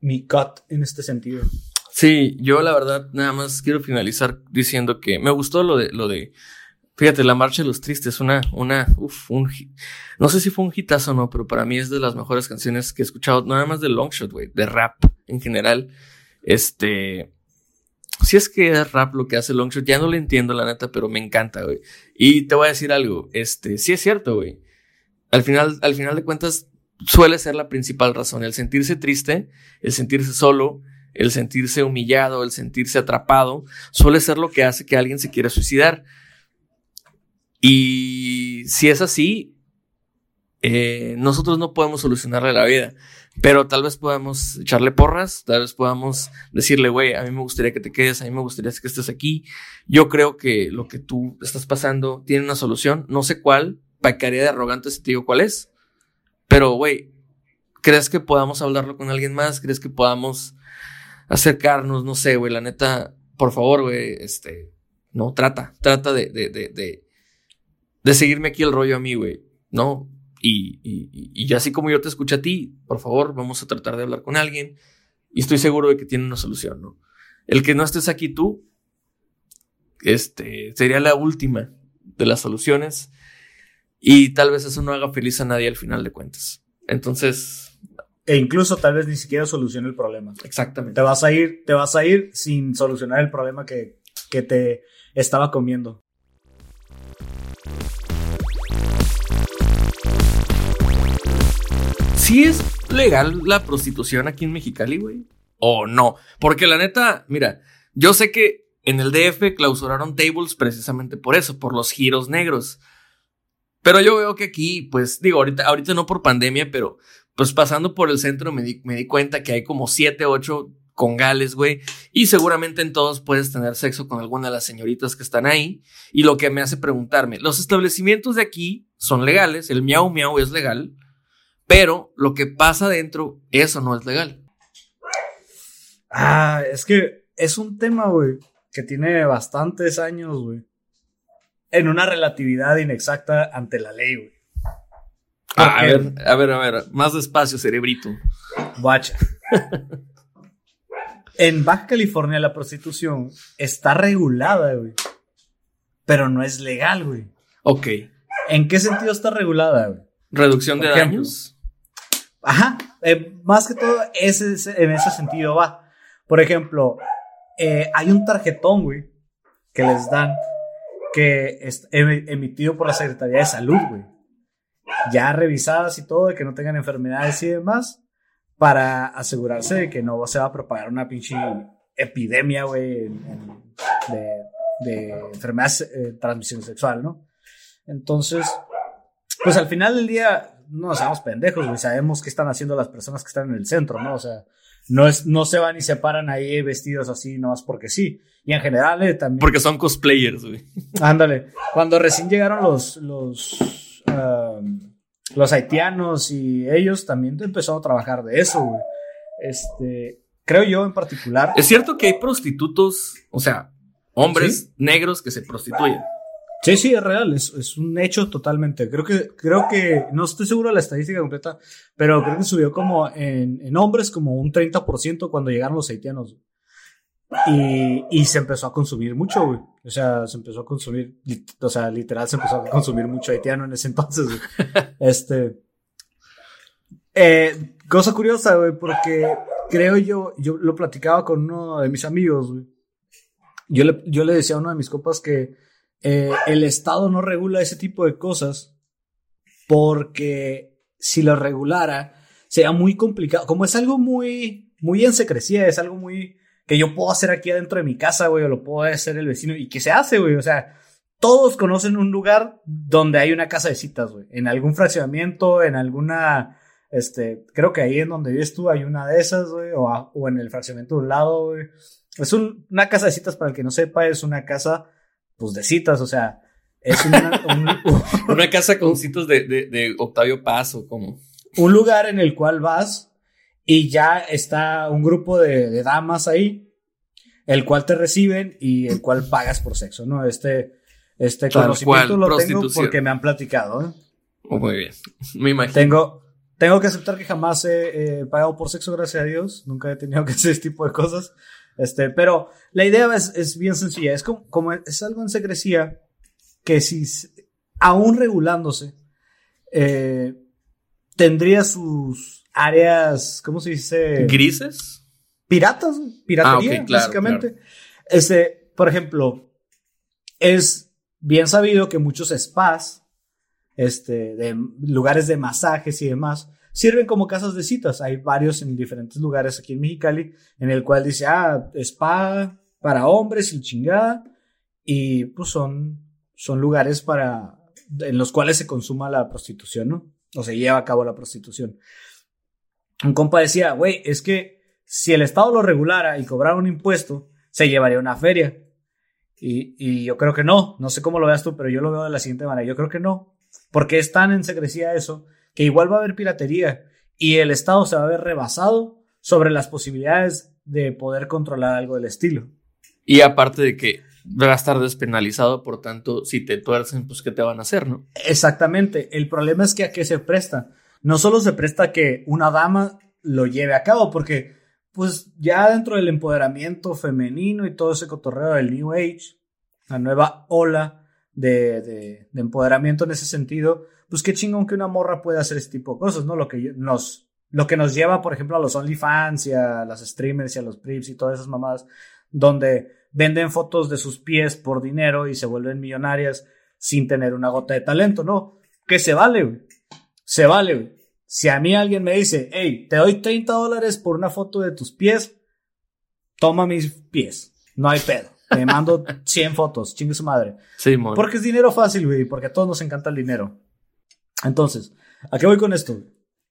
mi cut en este sentido. Sí, yo la verdad nada más quiero finalizar diciendo que me gustó lo de, lo de Fíjate, La Marcha de los Tristes, una, una, uff, un, no sé si fue un hitazo o no, pero para mí es de las mejores canciones que he escuchado, nada más de Longshot, güey, de rap en general. Este, si es que es rap lo que hace Longshot, ya no lo entiendo la neta, pero me encanta, güey. Y te voy a decir algo, este, sí es cierto, güey. Al final, al final de cuentas, suele ser la principal razón, el sentirse triste, el sentirse solo, el sentirse humillado, el sentirse atrapado, suele ser lo que hace que alguien se quiera suicidar. Y si es así, eh, nosotros no podemos solucionarle la vida, pero tal vez podamos echarle porras, tal vez podamos decirle, güey, a mí me gustaría que te quedes, a mí me gustaría que estés aquí. Yo creo que lo que tú estás pasando tiene una solución, no sé cuál, pecaría de arrogante si te digo cuál es, pero, güey, ¿crees que podamos hablarlo con alguien más? ¿Crees que podamos acercarnos? No sé, güey, la neta, por favor, güey, este, no, trata, trata de, de, de de seguirme aquí el rollo a mí, güey, ¿no? Y, y, y así como yo te escucho a ti, por favor, vamos a tratar de hablar con alguien y estoy seguro de que tiene una solución, ¿no? El que no estés aquí tú, este, sería la última de las soluciones y tal vez eso no haga feliz a nadie al final de cuentas. Entonces... E incluso tal vez ni siquiera solucione el problema. Exactamente. Te vas a ir, te vas a ir sin solucionar el problema que, que te estaba comiendo. ¿Sí es legal la prostitución aquí en Mexicali, güey? ¿O no? Porque la neta, mira, yo sé que en el DF clausuraron tables precisamente por eso, por los giros negros. Pero yo veo que aquí, pues digo, ahorita, ahorita no por pandemia, pero pues pasando por el centro me di, me di cuenta que hay como 7, 8 congales, güey. Y seguramente en todos puedes tener sexo con alguna de las señoritas que están ahí. Y lo que me hace preguntarme, los establecimientos de aquí son legales, el miau miau es legal. Pero lo que pasa dentro, eso no es legal. Ah, es que es un tema, güey, que tiene bastantes años, güey. En una relatividad inexacta ante la ley, güey. Ah, a ver, a ver, a ver, más despacio, cerebrito. Guacha. en Baja California la prostitución está regulada, güey. Pero no es legal, güey. Ok. ¿En qué sentido está regulada, güey? Reducción de ejemplo, daños. Ajá, eh, más que todo ese, ese- en ese sentido va. Por ejemplo, eh, hay un tarjetón, güey, que les dan, que es em- emitido por la Secretaría de Salud, güey. Ya revisadas y todo, de que no tengan enfermedades y demás, para asegurarse de que no se va a propagar una pinche epidemia, güey, de, de enfermedades eh, de transmisión sexual, ¿no? Entonces, pues al final del día no nos hagamos pendejos, güey. Sabemos qué están haciendo las personas que están en el centro, ¿no? O sea, no, es, no se van y se paran ahí vestidos así nomás porque sí. Y en general eh, también. Porque son cosplayers, güey. Ándale. Cuando recién llegaron los, los, um, los haitianos y ellos también empezaron a trabajar de eso, güey. Este, creo yo en particular. Es cierto que hay prostitutos, o sea, hombres negros que se prostituyen. Sí, sí, es real, es, es un hecho totalmente. Creo que, creo que, no estoy seguro de la estadística completa, pero creo que subió como en, en hombres como un 30% cuando llegaron los haitianos. Y, y se empezó a consumir mucho, güey. O sea, se empezó a consumir, o sea, literal se empezó a consumir mucho haitiano en ese entonces, güey. Este. Eh, cosa curiosa, güey, porque creo yo, yo lo platicaba con uno de mis amigos, güey. Yo le, yo le decía a uno de mis copas que eh, el Estado no regula ese tipo de cosas porque si lo regulara sería muy complicado. Como es algo muy, muy en secrecía, es algo muy que yo puedo hacer aquí adentro de mi casa, güey, o lo puedo hacer el vecino y que se hace, güey. O sea, todos conocen un lugar donde hay una casa de citas, güey. En algún fraccionamiento, en alguna, este, creo que ahí en donde vives tú hay una de esas, güey, o, o en el fraccionamiento de un lado, güey. Es un- una casa de citas, para el que no sepa, es una casa, pues, de citas, o sea, es una- un, Una casa con citos de, de, de Octavio Paz o como. un lugar en el cual vas y ya está un grupo de, de damas ahí, el cual te reciben y el cual pagas por sexo, ¿no? Este, este Tal conocimiento cual, lo tengo porque me han platicado, ¿eh? Oh, muy bien. Me imagino. Tengo, tengo que aceptar que jamás he eh, pagado por sexo, gracias a Dios. Nunca he tenido que hacer este tipo de cosas. Este, pero la idea es, es bien sencilla. Es como, como es algo en secrecía que si, aún regulándose, eh, tendría sus áreas, ¿cómo se dice? ¿Grises? piratas, piratería, Ah, claro, básicamente. Este, por ejemplo, es bien sabido que muchos spas, este, de lugares de masajes y demás, sirven como casas de citas. Hay varios en diferentes lugares aquí en Mexicali, en el cual dice, ah, spa para hombres y chingada, y pues son, son lugares para, en los cuales se consuma la prostitución, ¿no? O se lleva a cabo la prostitución. Un compa decía, güey, es que si el Estado lo regulara y cobrara un impuesto, se llevaría una feria. Y, y yo creo que no, no sé cómo lo veas tú, pero yo lo veo de la siguiente manera, yo creo que no, porque es tan en secrecía eso, que igual va a haber piratería y el Estado se va a ver rebasado sobre las posibilidades de poder controlar algo del estilo. Y aparte de que va a estar despenalizado, por tanto, si te tuercen, pues ¿qué te van a hacer, no? Exactamente. El problema es que a qué se presta. No solo se presta que una dama lo lleve a cabo, porque pues ya dentro del empoderamiento femenino y todo ese cotorreo del New Age, la nueva ola de, de, de empoderamiento en ese sentido, pues qué chingón que una morra puede hacer este tipo de cosas, ¿no? Lo que nos, lo que nos lleva, por ejemplo, a los OnlyFans y a las streamers y a los Prips y todas esas mamadas, donde venden fotos de sus pies por dinero y se vuelven millonarias sin tener una gota de talento, ¿no? Que se vale, güey. Se vale, güey. Si a mí alguien me dice, hey, te doy 30 dólares por una foto de tus pies, toma mis pies. No hay pedo. Te mando 100 fotos, chingue su madre. Sí, mon. Porque es dinero fácil, güey, porque a todos nos encanta el dinero. Entonces, ¿a qué voy con esto?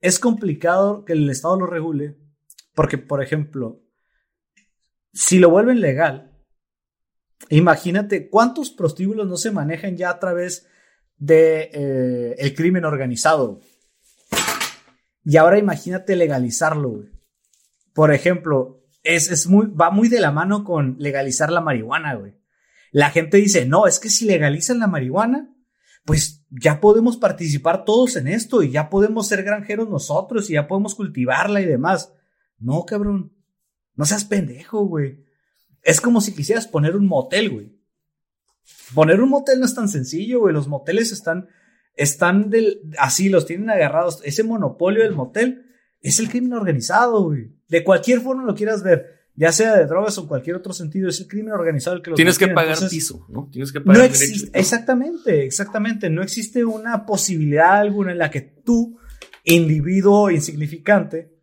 Es complicado que el Estado lo regule, porque, por ejemplo, si lo vuelven legal, imagínate cuántos prostíbulos no se manejan ya a través de eh, el crimen organizado. Y ahora imagínate legalizarlo, güey. Por ejemplo, es, es muy, va muy de la mano con legalizar la marihuana, güey. La gente dice, no, es que si legalizan la marihuana, pues ya podemos participar todos en esto y ya podemos ser granjeros nosotros y ya podemos cultivarla y demás. No, cabrón. No seas pendejo, güey. Es como si quisieras poner un motel, güey. Poner un motel no es tan sencillo, güey. Los moteles están, están del, así, los tienen agarrados. Ese monopolio del motel es el crimen organizado, güey. De cualquier forma lo quieras ver ya sea de drogas o cualquier otro sentido, es el crimen organizado el que lo Tienes que pagar piso, ¿no? Tienes que pagar no existe, Exactamente, exactamente. No existe una posibilidad alguna en la que tú, individuo insignificante,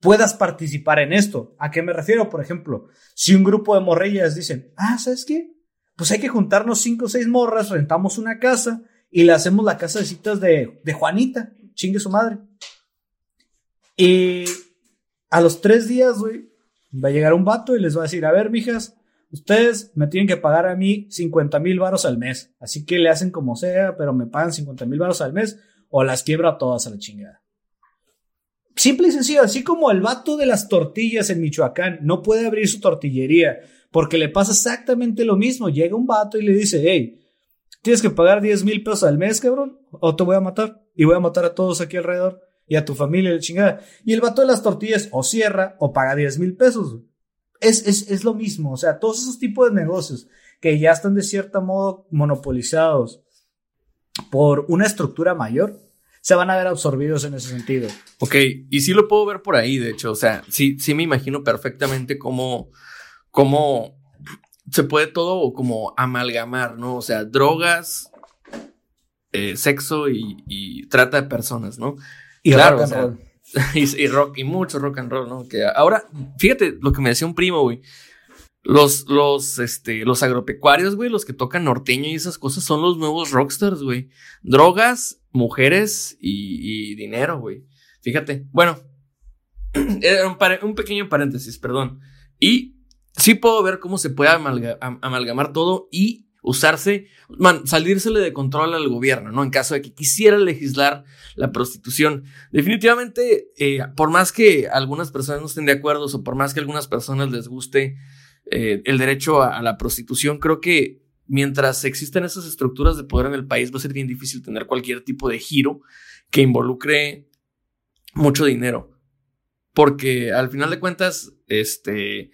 puedas participar en esto. ¿A qué me refiero? Por ejemplo, si un grupo de morrillas dicen, ah, ¿sabes qué? Pues hay que juntarnos cinco o seis morras, rentamos una casa y le hacemos la casa de citas de, de Juanita, chingue su madre. Y a los tres días, güey, va a llegar un vato y les va a decir, a ver, mijas, ustedes me tienen que pagar a mí 50 mil varos al mes. Así que le hacen como sea, pero me pagan 50 mil varos al mes o las quiebro a todas a la chingada. Simple y sencillo, así como el vato de las tortillas en Michoacán no puede abrir su tortillería porque le pasa exactamente lo mismo. Llega un vato y le dice, hey, tienes que pagar 10 mil pesos al mes, cabrón, o te voy a matar y voy a matar a todos aquí alrededor y a tu familia, la chingada. Y el vato de las tortillas o cierra o paga 10 mil pesos. Es, es, es lo mismo. O sea, todos esos tipos de negocios que ya están de cierto modo monopolizados por una estructura mayor, se van a ver absorbidos en ese sentido. Ok, y sí lo puedo ver por ahí, de hecho, o sea, sí, sí me imagino perfectamente cómo, cómo se puede todo como amalgamar, ¿no? O sea, drogas, eh, sexo y, y, trata de personas, ¿no? Y claro, rock and roll. Y, rock, y mucho rock and roll, ¿no? Que ahora, fíjate lo que me decía un primo, güey. Los, los, este, los agropecuarios, güey, los que tocan norteño y esas cosas son los nuevos rockstars, güey. Drogas, mujeres y, dinero, güey. Fíjate. Bueno, un, un, pequeño paréntesis, perdón. Y sí puedo ver cómo se puede amalgamar todo y usarse, man, salírsele de control al gobierno, ¿no? En caso de que quisiera legislar la prostitución. Definitivamente, eh, por más que algunas personas no estén de acuerdo o por más que algunas personas les guste eh, el derecho a, la prostitución, creo que mientras existen esas estructuras de poder en el país va a ser bien difícil tener cualquier tipo de giro que involucre mucho dinero. Porque al final de cuentas, este,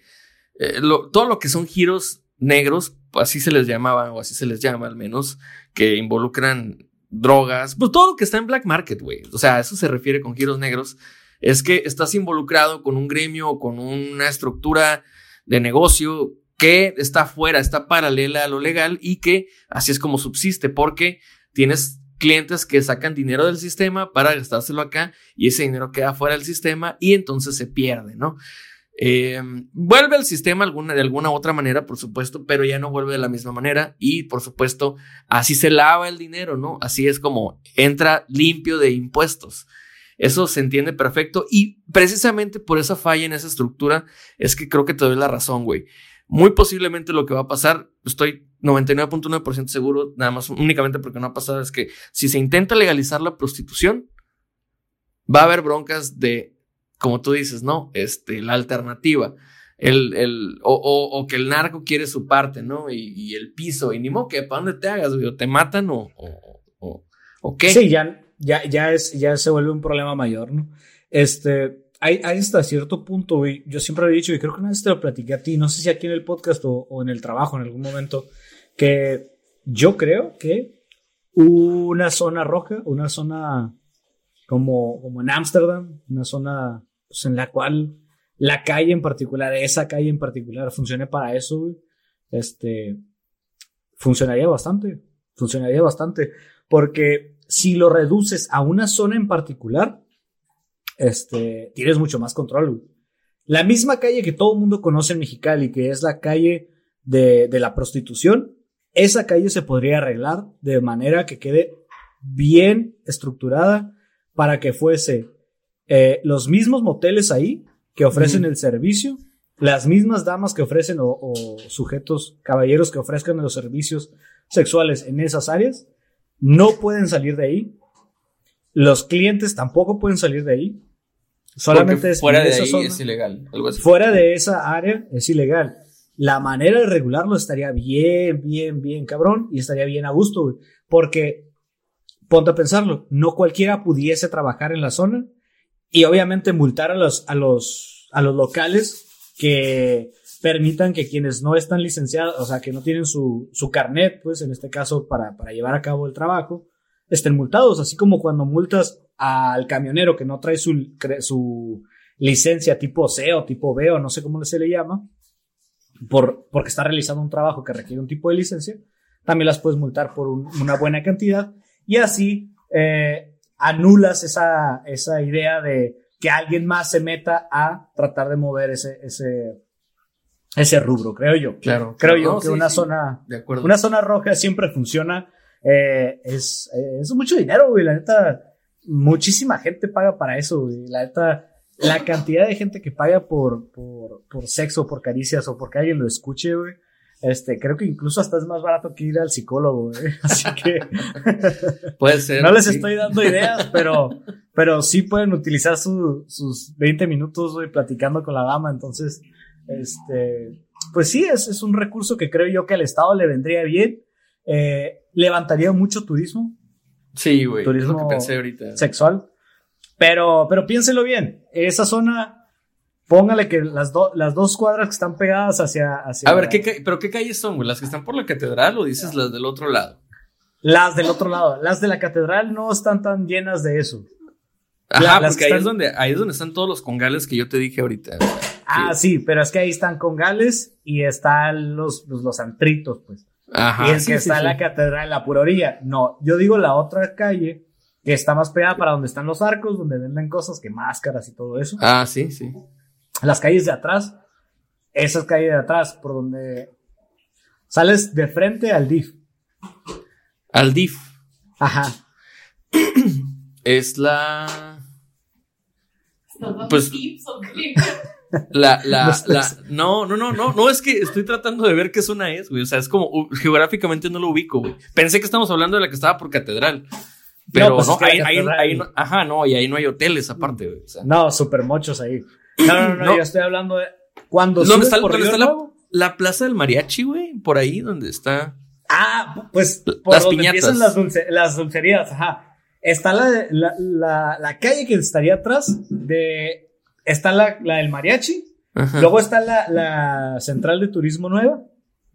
eh, todo lo que son giros negros así se les llamaba, o así se les llama al menos, que involucran drogas, pues todo lo que está en black market, güey. O sea, eso se refiere con giros negros. Es que estás involucrado con un gremio o con una estructura de negocio que está fuera, está paralela a lo legal y que así es como subsiste, porque tienes clientes que sacan dinero del sistema para gastárselo acá y ese dinero queda fuera del sistema y entonces se pierde, ¿no? Eh, vuelve al sistema de alguna otra manera, por supuesto, pero ya no vuelve de la misma manera y, por supuesto, así se lava el dinero, ¿no? Así es como entra limpio de impuestos. Eso se entiende perfecto y precisamente por esa falla en esa estructura es que creo que te doy la razón, güey. Muy posiblemente lo que va a pasar, estoy 99.9% seguro, nada más únicamente porque no ha pasado, es que si se intenta legalizar la prostitución, va a haber broncas de como tú dices, ¿no? Este, la alternativa. El, el, o, o, que el narco quiere su parte, ¿no? Y, y el piso, y ni modo que para dónde te hagas, güey, o te matan o, o, o, qué. Sí, ya, ya, ya, es, ya se vuelve un problema mayor, ¿no? Este, hay, hasta cierto punto, yo siempre he dicho, y creo que una vez te lo platiqué a ti, no sé si aquí en el podcast o, o en el trabajo en algún momento, que yo creo que una zona roja, una zona como, como en Ámsterdam, una zona pues, en la cual la calle en particular, esa calle en particular, funcione para eso, este, funcionaría bastante, funcionaría bastante, porque si lo reduces a una zona en particular, este, tienes mucho más control. La misma calle que todo el mundo conoce en Mexicali, que es la calle de, de la prostitución, esa calle se podría arreglar de manera que quede bien estructurada para que fuese eh, los mismos moteles ahí que ofrecen el servicio, las mismas damas que ofrecen o, sujetos, caballeros que ofrezcan los servicios sexuales en esas áreas, no pueden salir de ahí. Los clientes tampoco pueden salir de ahí. Solamente fuera de ahí es ilegal. Fuera de esa área es ilegal. la manera de regularlo estaría bien, bien, bien cabrón y estaría bien a gusto, güey. Porque, ponte a pensarlo, no cualquiera pudiese trabajar en la zona y obviamente multar a los, a los, a los locales que permitan que quienes no están licenciados, o sea, que no tienen su, su carnet, pues en este caso para, para llevar a cabo el trabajo, estén multados, así como cuando multas al camionero que no trae su, su licencia tipo C o tipo B o no sé cómo se le llama, por, porque está realizando un trabajo que requiere un tipo de licencia, también las puedes multar por una buena cantidad. Y así eh, anulas esa, esa idea de que alguien más se meta a tratar de mover ese, ese, ese rubro, creo yo. Claro. Creo yo que una zona, de acuerdo. una zona roja siempre funciona. Eh, es, es mucho dinero, güey. La neta, muchísima gente paga para eso, güey. La neta, la cantidad de gente que paga por, por, por sexo, por caricias o porque alguien lo escuche, güey. Este, creo que incluso hasta es más barato que ir al psicólogo, güey. Así que. Puede ser. No les estoy dando ideas, pero, pero sí pueden utilizar su, sus 20 minutos, güey, platicando con la dama. Entonces, este, pues sí, es, es un recurso que creo yo que al Estado le vendría bien. Eh, levantaría mucho turismo. Sí, güey. Turismo es lo que pensé ahorita. Sexual. Pero, pero piénselo bien. Esa zona, póngale que las, las dos cuadras que están pegadas hacia. hacia a ver, ¿qué ¿pero qué calles son, güey? ¿Las que están por la catedral o dices las del otro lado? Las del otro lado. Las de la catedral no están tan llenas de eso. Ajá, porque ahí, es donde, ahí es donde están todos los congales que yo te dije ahorita. Ah, sí, pero es que ahí están congales y están los, los, los antritos, pues. Ajá. Y es sí, que sí, está sí. la catedral en la pura orilla. No, yo digo la otra calle que está más pegada para donde están los arcos, donde venden cosas que máscaras y todo eso. Ah, sí, sí. Las calles de atrás, esas calles de atrás, por donde sales de frente al DIF. Al DIF. Ajá. Es la. Pues. La, la, la, no, no, no, no, no, es que estoy tratando de ver qué zona es, güey. O sea, es como, uh, geográficamente no lo ubico, güey. Pensé que estamos hablando de la que estaba por catedral. Pero no, pues es que no, ajá, no, y ahí no hay hoteles aparte, güey. O sea, No, super mochos ahí. No, no, no, No. yo estoy hablando de cuando ¿Dónde está, por dónde Río está la, plaza del mariachi, güey? Por ahí donde está. Ah, pues por Las donde piñatas. empiezan las, dulce- las dulcerías, ajá. Está la, la, la, calle que estaría atrás de... Está la, la del mariachi, Ajá. luego está la, la central de turismo nueva,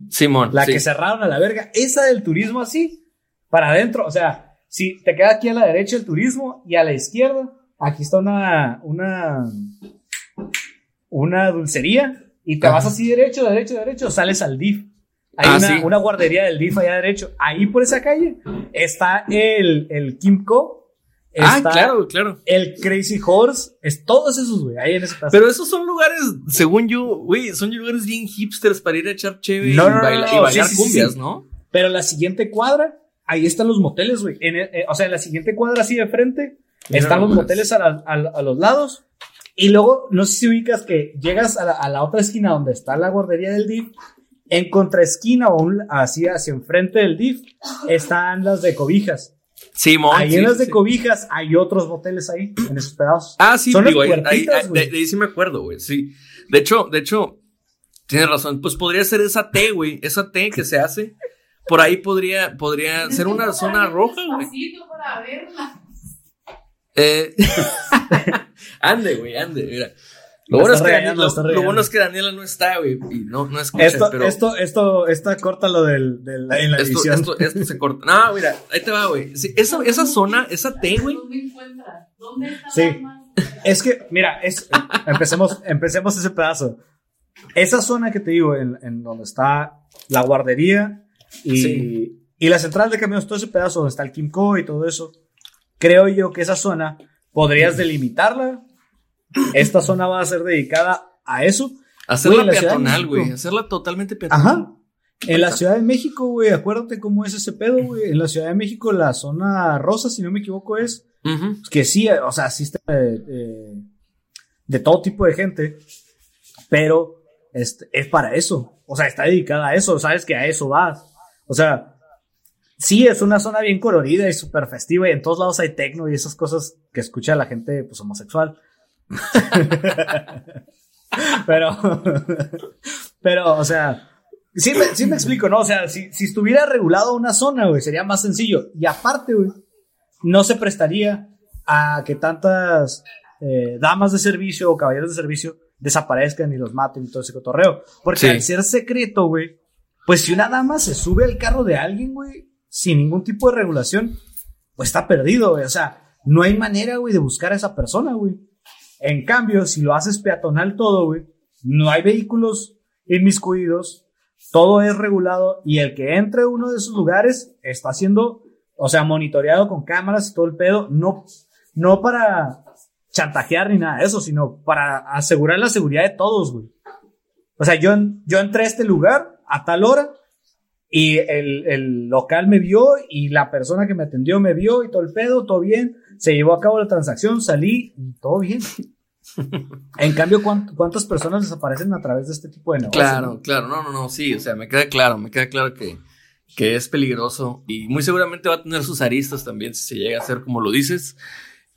Simón. la sí. que cerraron a la verga. Esa del turismo así, para adentro, o sea, si te queda aquí a la derecha el turismo y a la izquierda, aquí está una, una, una dulcería y te Ajá. vas así derecho, derecho, derecho, sales al DIF. Hay Ah, una, sí. una guardería del DIF allá derecho. Ahí por esa calle está el, el Kimco. Ah, está claro, claro. El Crazy Horse. Es todos esos, güey. Ahí en pedazo. Pero esos son lugares, según yo, güey, son lugares bien hipsters para ir a echar chévere No, y, no, no, baila- no, y bailar sí, cumbias, sí. ¿no? Pero la siguiente cuadra, ahí están los moteles, güey. Eh, o sea, en la siguiente cuadra así de frente, están los moteles a, la- a- a los lados. Y luego, no sé si ubicas que llegas a la, a la otra esquina donde está la guardería del DIF. En contraesquina o un- así hacia enfrente del DIF están las de cobijas. Simón. ahí sí, en las de sí. cobijas hay otros moteles ahí, en esos pedazos. Ah, sí, Son digo, ahí, ahí- de, de ahí sí me acuerdo, güey, sí. De hecho, de hecho, tienes razón. Pues podría ser esa T, güey, esa T que se hace. Por ahí podría, podría ser una zona roja, güey. para verla. Eh, ande, güey, ande, mira. Lo bueno, es está que regañando, Daniela, lo, bueno es que Daniela no está, güey, y no, no escucha, Esto, pero esto, esto, esta corta lo del, del en la esto, edición. esto, esto se corta. No, mira, ahí te va, güey. Sí, esa, esa zona, esa T, güey. ¿Dónde encuentras? ¿Dónde está Sí. Es que, mira, es, empecemos, empecemos ese pedazo. Esa zona que te digo, en, en donde está la guardería y, Sí. y la central de camiones, todo ese pedazo donde está el Kimco y todo eso, creo yo que esa zona podrías delimitarla. Esta zona va a ser dedicada a eso. Hacerla Güey, peatonal, güey. Hacerla totalmente peatonal. Ajá. En la Ciudad de México, güey, acuérdate cómo es ese pedo, güey. En la Ciudad de México, la zona rosa, si no me equivoco, es Ujú. que sí, o sea, sí está eh, eh, de todo tipo de gente, pero este, es para eso. O sea, está dedicada a eso, sabes que a eso vas. O sea, sí, es una zona bien colorida y súper festiva y en todos lados hay tecno y esas cosas que escucha la gente pues homosexual. pero, Pero, o sea, sí me, sí me explico, ¿no? O sea, si, si estuviera regulado una zona, güey, sería más sencillo. Y aparte, güey, no se prestaría a que tantas eh, damas de servicio o caballeros de servicio desaparezcan y los maten y todo ese cotorreo. Porque Sí. al ser secreto, güey, pues si una dama se sube al carro de alguien, güey, sin ningún tipo de regulación, pues está perdido, güey. O sea, no hay manera, güey, de buscar a esa persona, güey. En cambio, si lo haces peatonal todo, güey, no hay vehículos inmiscuidos, todo es regulado y el que entre a uno de esos lugares está siendo, o sea, monitoreado con cámaras y todo el pedo, no, no para chantajear ni nada de eso, sino para asegurar la seguridad de todos, güey. O sea, yo, yo entré a este lugar a tal hora y el, el local me vio y la persona que me atendió me vio y todo el pedo, todo bien. Se llevó a cabo la transacción, salí y todo bien. En cambio, ¿cuánt- ¿cuántas personas desaparecen a través de este tipo de negocios? Claro, claro, no, no, no, sí, o sea, me queda claro, me queda claro que, que es peligroso y muy seguramente va a tener sus aristas también si se llega a hacer como lo dices.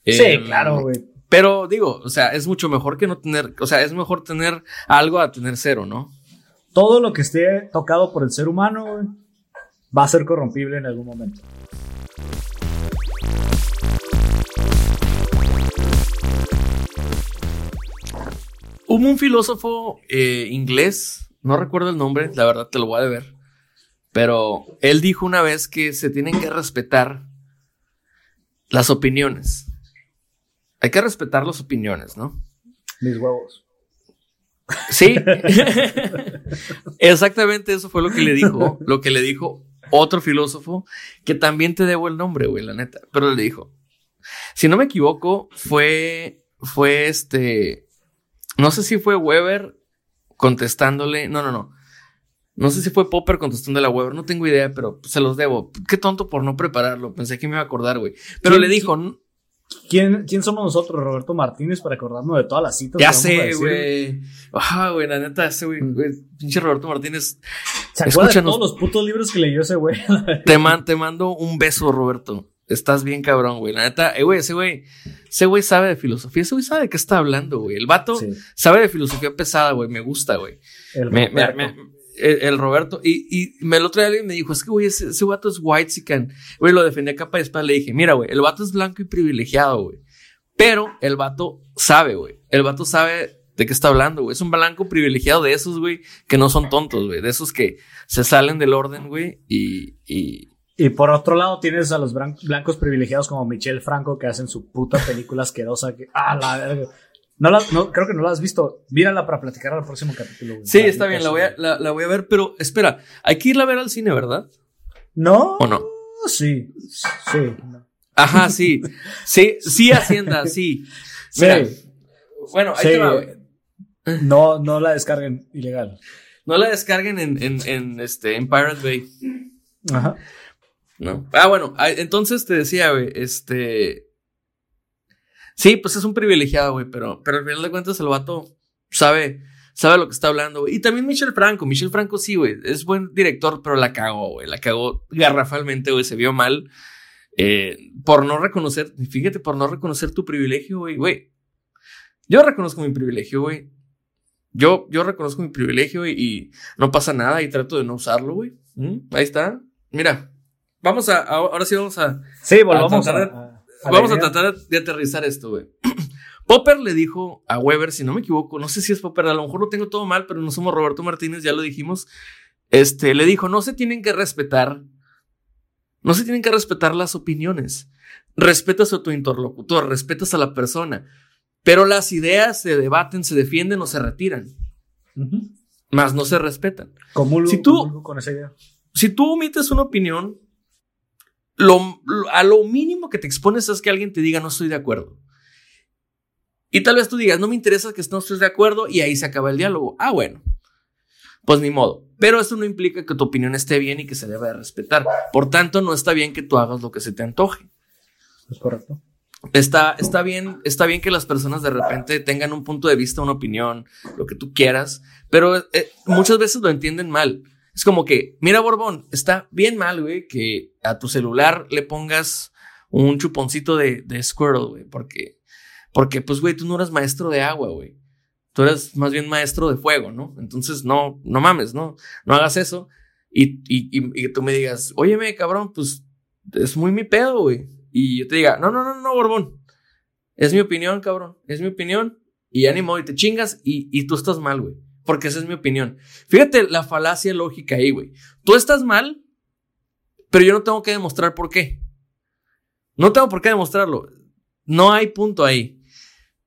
Sí, Em, claro, güey. Pero digo, o sea, es mucho mejor que no tener, o sea, es mejor tener algo a tener cero, ¿no? Todo lo que esté tocado por el ser humano, va a ser corrompible en algún momento. Hubo un filósofo eh, inglés, no recuerdo el nombre, la verdad te lo voy a deber, pero él dijo una vez que se tienen que respetar las opiniones. Hay que respetar las opiniones, ¿no? Mis huevos. Sí. Exactamente eso fue lo que le dijo, lo que le dijo otro filósofo, que también te debo el nombre, güey, la neta, pero le dijo, si no me equivoco, fue, fue este, no sé si fue Weber contestándole, no, no, no. No sé si fue Popper contestándole a Weber, no tengo idea, pero se los debo. Qué tonto por no prepararlo, pensé que me iba a acordar, güey. Pero ¿Quién- le dijo, "N- ¿Quién, ¿Quién somos nosotros, Roberto Martínez, para acordarnos de todas las citas? ya sé, güey. Ah, güey, la neta, ese güey, güey, pinche Roberto Martínez, ¿Se acuerdan de todos los putos libros que leyó ese güey? Te, man- te mando un beso, Roberto. Estás bien cabrón, güey. La neta, eh, güey, ese güey, ese güey sabe de filosofía. Ese güey sabe de qué está hablando, güey. El vato Sí. sabe de filosofía pesada, güey. Me gusta, güey. El Me- me- me- el, Roberto. Y, y me otro día alguien me dijo, es que, güey, ese, ese vato es white chican. Güey, lo defendí a capa y espada. Le dije, mira, güey, el vato es blanco y privilegiado, güey. Pero el vato sabe, güey. El vato sabe de qué está hablando, güey. Es un blanco privilegiado de esos, güey, que no son tontos, güey. De esos que se salen del orden, güey. Y, y, Y por otro lado tienes a los blancos privilegiados como Michelle Franco que hacen su puta película asquerosa que... ¡Ah, la verga! No la, no, creo que no la has visto. Mírala para platicar al próximo capítulo. güey. Sí, está bien, la voy, a, la, la voy a ver, pero espera, hay que irla a ver al cine, ¿verdad? ¿No? ¿O no? Sí, sí. Ajá, sí. Sí, sí, Hacienda, sí. Sí. Mira, bueno, ahí Sí. te va, güey. No, no la descarguen ilegal. No la descarguen en, en, en, este, en Pirate Bay. Ajá. ¿no? Ah, bueno, ah, entonces te decía, güey, este. Sí, pues es un privilegiado, güey, pero, pero al final de cuentas el vato sabe, sabe lo que está hablando, güey. Y también Michel Franco, Michel Franco sí, güey, es buen director, pero la cagó, güey, la cagó garrafalmente, güey, se vio mal. eh, por no reconocer, fíjate, por no reconocer tu privilegio, güey, güey. Yo reconozco mi privilegio, güey. Yo, yo reconozco mi privilegio y, y no pasa nada y trato de no usarlo, güey. ¿Mm? Ahí está. Mira, vamos a, ahora sí vamos a, Sí, volvamos a, tratar de- a- a vamos a tratar de aterrizar esto, güey. Popper le dijo a Weber, si no me equivoco, no sé si es Popper, a lo mejor lo tengo todo mal, pero no somos Roberto Martínez, ya lo dijimos. Este, le dijo, no se tienen que respetar, no se tienen que respetar las opiniones. Respetas a tu interlocutor, respetas a la persona, pero las ideas se debaten, se defienden o se retiran, Ujú. más no se respetan. Comulgo- Si tú- comulgo con esa idea. si tú omites una opinión, lo, lo- a lo mínimo que te expones es que alguien te diga no estoy de acuerdo. Y tal vez tú digas, no me interesa que no estés de acuerdo y ahí se acaba el diálogo. Ah, bueno. Pues ni modo. Pero eso no implica que tu opinión esté bien y que se deba de respetar. Por tanto, no está bien que tú hagas lo que se te antoje. Es correcto. Está, está bien, está bien que las personas de repente tengan un punto de vista, una opinión, lo que tú quieras, pero eh, muchas veces lo entienden mal. Es como que, mira, Borbón, está bien mal, güey, que a tu celular le pongas un chuponcito de, de güey, porque, porque, pues, güey, tú no eres maestro de agua, güey. tú eres más bien maestro de fuego, ¿no? Entonces, no, no mames, no, no hagas eso. Y, y, y, y tú me digas, óyeme, cabrón, pues es muy mi pedo, güey. Y yo te diga, no, no, no, no, Borbón. Es mi opinión, cabrón. Es mi opinión. Y ánimo, y te chingas y, y tú estás mal, güey. Porque esa es mi opinión. Fíjate la falacia lógica ahí, güey. Tú estás mal, pero yo no tengo que demostrar por qué. No tengo por qué demostrarlo. No hay punto ahí.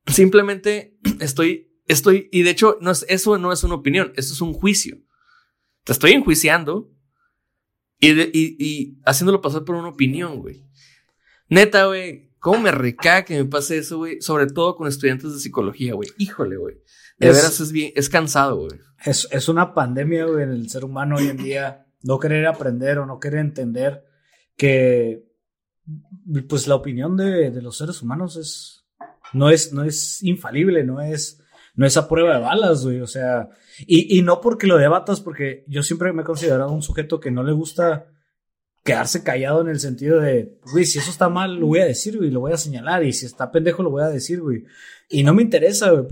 Simplemente estoy, estoy, y de hecho, no es, eso no es una opinión, eso es un juicio. Te estoy enjuiciando y, y, y haciéndolo pasar por una opinión, güey. Neta, güey, ¿cómo me recaga que me pase eso, güey? Sobre todo con estudiantes de psicología, güey. Híjole, güey. De Es- veras es bien, es cansado, güey. Es, es una pandemia, güey, en el ser humano hoy en día. No querer aprender o no querer entender que, pues, la opinión de, de los seres humanos es, no es, no es infalible, no es, no es a prueba de balas, güey. O sea, y, y no porque lo debatas, porque yo siempre me he considerado un sujeto que no le gusta quedarse callado en el sentido de, güey, si eso está mal, lo voy a decir, güey, lo voy a señalar, y si está pendejo, lo voy a decir, güey. Y no me interesa, güey.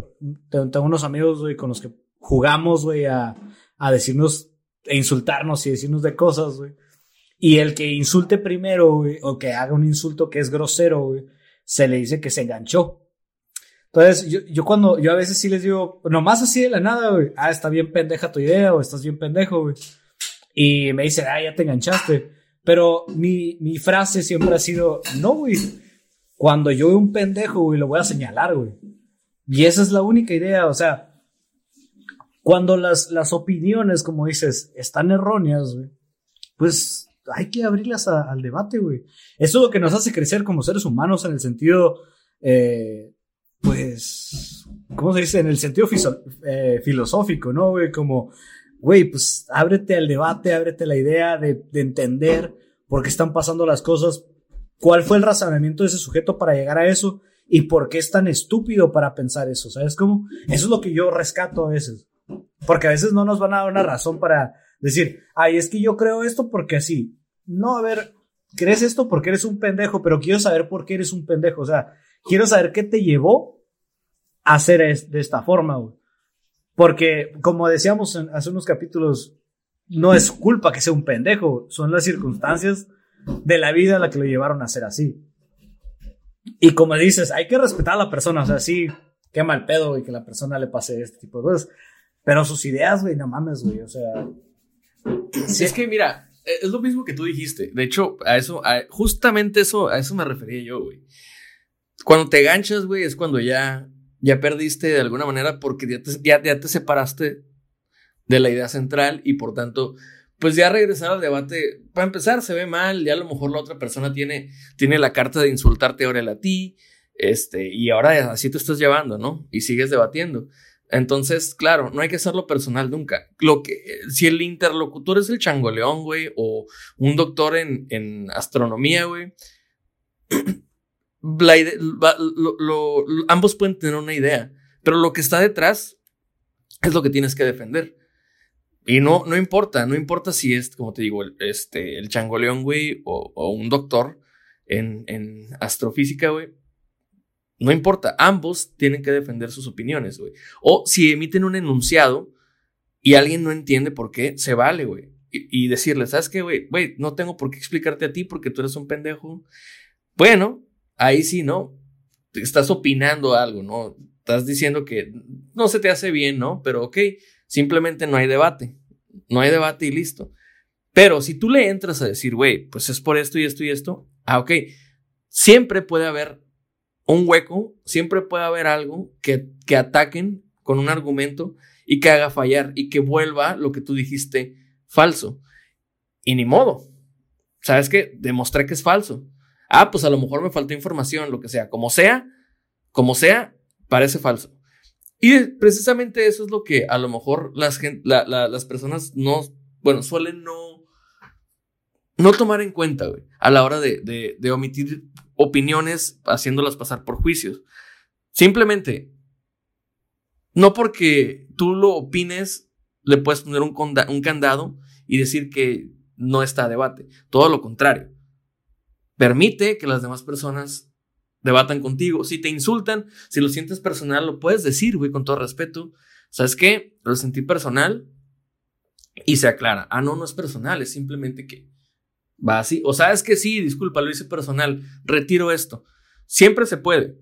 Tengo unos amigos, güey, con los que jugamos, güey, a, a decirnos, e insultarnos y decirnos de cosas, güey. Y el que insulte primero, güey, o que haga un insulto que es grosero, güey, se le dice que se enganchó. Entonces, yo, yo cuando, yo a veces sí les digo, nomás así de la nada, güey, ah, está bien pendeja tu idea, o estás bien pendejo, güey. Y me dice, ah, ya te enganchaste. Pero mi, mi frase siempre ha sido, no, güey, cuando yo veo un pendejo, güey, lo voy a señalar, güey. Y esa es la única idea, o sea, cuando las, las opiniones, como dices, están erróneas, güey, pues hay que abrirlas al debate, güey. Eso es lo que nos hace crecer como seres humanos en el sentido, eh, pues, ¿cómo se dice? En el sentido eh, filosófico, ¿no, güey? Como, güey, pues ábrete al debate, ábrete la idea de, de entender por qué están pasando las cosas, cuál fue el razonamiento de ese sujeto para llegar a eso y por qué es tan estúpido para pensar eso, ¿sabes cómo? Eso es lo que yo rescato a veces. Porque a veces no nos van a dar una razón para decir, ay, es que yo creo esto porque así. No, a ver, crees esto porque eres un pendejo, pero quiero saber por qué eres un pendejo. O sea, quiero saber qué te llevó a hacer de esta forma, güey. Porque, como decíamos en- hace unos capítulos, no es culpa que sea un pendejo, son las circunstancias de la vida la que lo llevaron a ser así. Y como dices, hay que respetar a la persona, o sea, sí, qué mal pedo, güey, que la persona le pase este tipo de cosas. Pero sus ideas, güey, no mames, güey, o sea. Sí, es que mira, eh, es lo mismo que tú dijiste. De hecho, a eso, a- justamente eso, a eso me refería yo, güey. Cuando te ganchas, güey, es cuando ya, ya perdiste de alguna manera porque ya te, ya, te separaste de la idea central y por tanto, pues ya regresar al debate, para empezar, se ve mal, ya a lo mejor la otra persona tiene, tiene la carta de insultarte ahora a ti, este, y ahora así te estás llevando, ¿no? Y sigues debatiendo. Entonces, claro, no hay que hacerlo personal nunca. Lo que, si el interlocutor es el changoleón, güey, o un doctor en, en astronomía, güey, ambos pueden tener una idea, pero lo que está detrás es lo que tienes que defender. Y no, no importa, no importa si es, como te digo, el, este, el changoleón, güey, o, o un doctor en, en astrofísica, güey. No importa, ambos tienen que defender sus opiniones, güey. O si emiten un enunciado y alguien no entiende por qué, se vale, güey. Y, y decirle, ¿sabes qué, güey? Güey, no tengo por qué explicarte a ti porque tú eres un pendejo. Bueno, ahí sí, ¿no? Estás opinando algo, ¿no? Estás diciendo que no se te hace bien, ¿no? Pero ok, simplemente no hay debate. No hay debate y listo. Pero si tú le entras a decir, güey, pues es por esto y esto y esto, ah, ok. Siempre puede haber un hueco, siempre puede haber algo que, que ataquen con un argumento y que haga fallar y que vuelva lo que tú dijiste falso. Y ni modo. ¿Sabes qué? Demostré que es falso. Ah, pues a lo mejor me faltó información, lo que sea. Como sea, como sea, parece falso. Y precisamente eso es lo que a lo mejor las, la- la- las personas no, bueno, suelen no, no tomar en cuenta, güey, a la hora de, de- omitir opiniones haciéndolas pasar por juicios. Simplemente, no porque tú lo opines, le puedes poner un, un candado y decir que no está a debate. Todo lo contrario. Permite que las demás personas debatan contigo. Si te insultan, si lo sientes personal, lo puedes decir, güey, con todo respeto. ¿Sabes qué? Lo sentí personal y se aclara. Ah, no, no es personal, es simplemente que va así. O sabes que sí, disculpa, lo hice personal, retiro esto. Siempre se puede.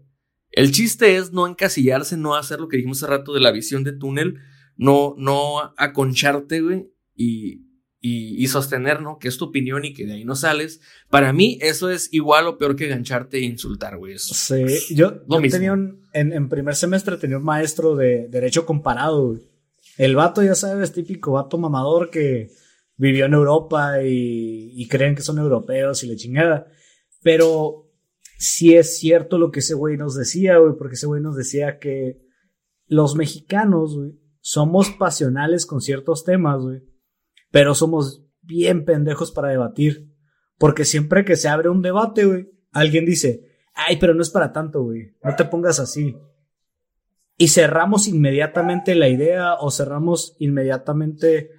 El chiste es no encasillarse, no hacer lo que dijimos hace rato de la visión de túnel, no, no aconcharte, güey, y, y, sostener, ¿no? Que es tu opinión y que de ahí no sales. Para mí, eso es igual o peor que gancharte e insultar, güey. Sí, yo, tenía un, en, en, primer semestre tenía un maestro de Derecho Comparado, güey. El vato, ya sabes, típico vato mamador que vivió en Europa y, y creen que son europeos y le chingada. Pero sí es cierto lo que ese güey nos decía, güey, porque ese güey nos decía que los mexicanos, güey, somos pasionales con ciertos temas, güey pero somos bien pendejos para debatir. Porque siempre que se abre un debate, güey, alguien dice, ay, pero no es para tanto, güey, no te pongas así. Y cerramos inmediatamente la idea o cerramos inmediatamente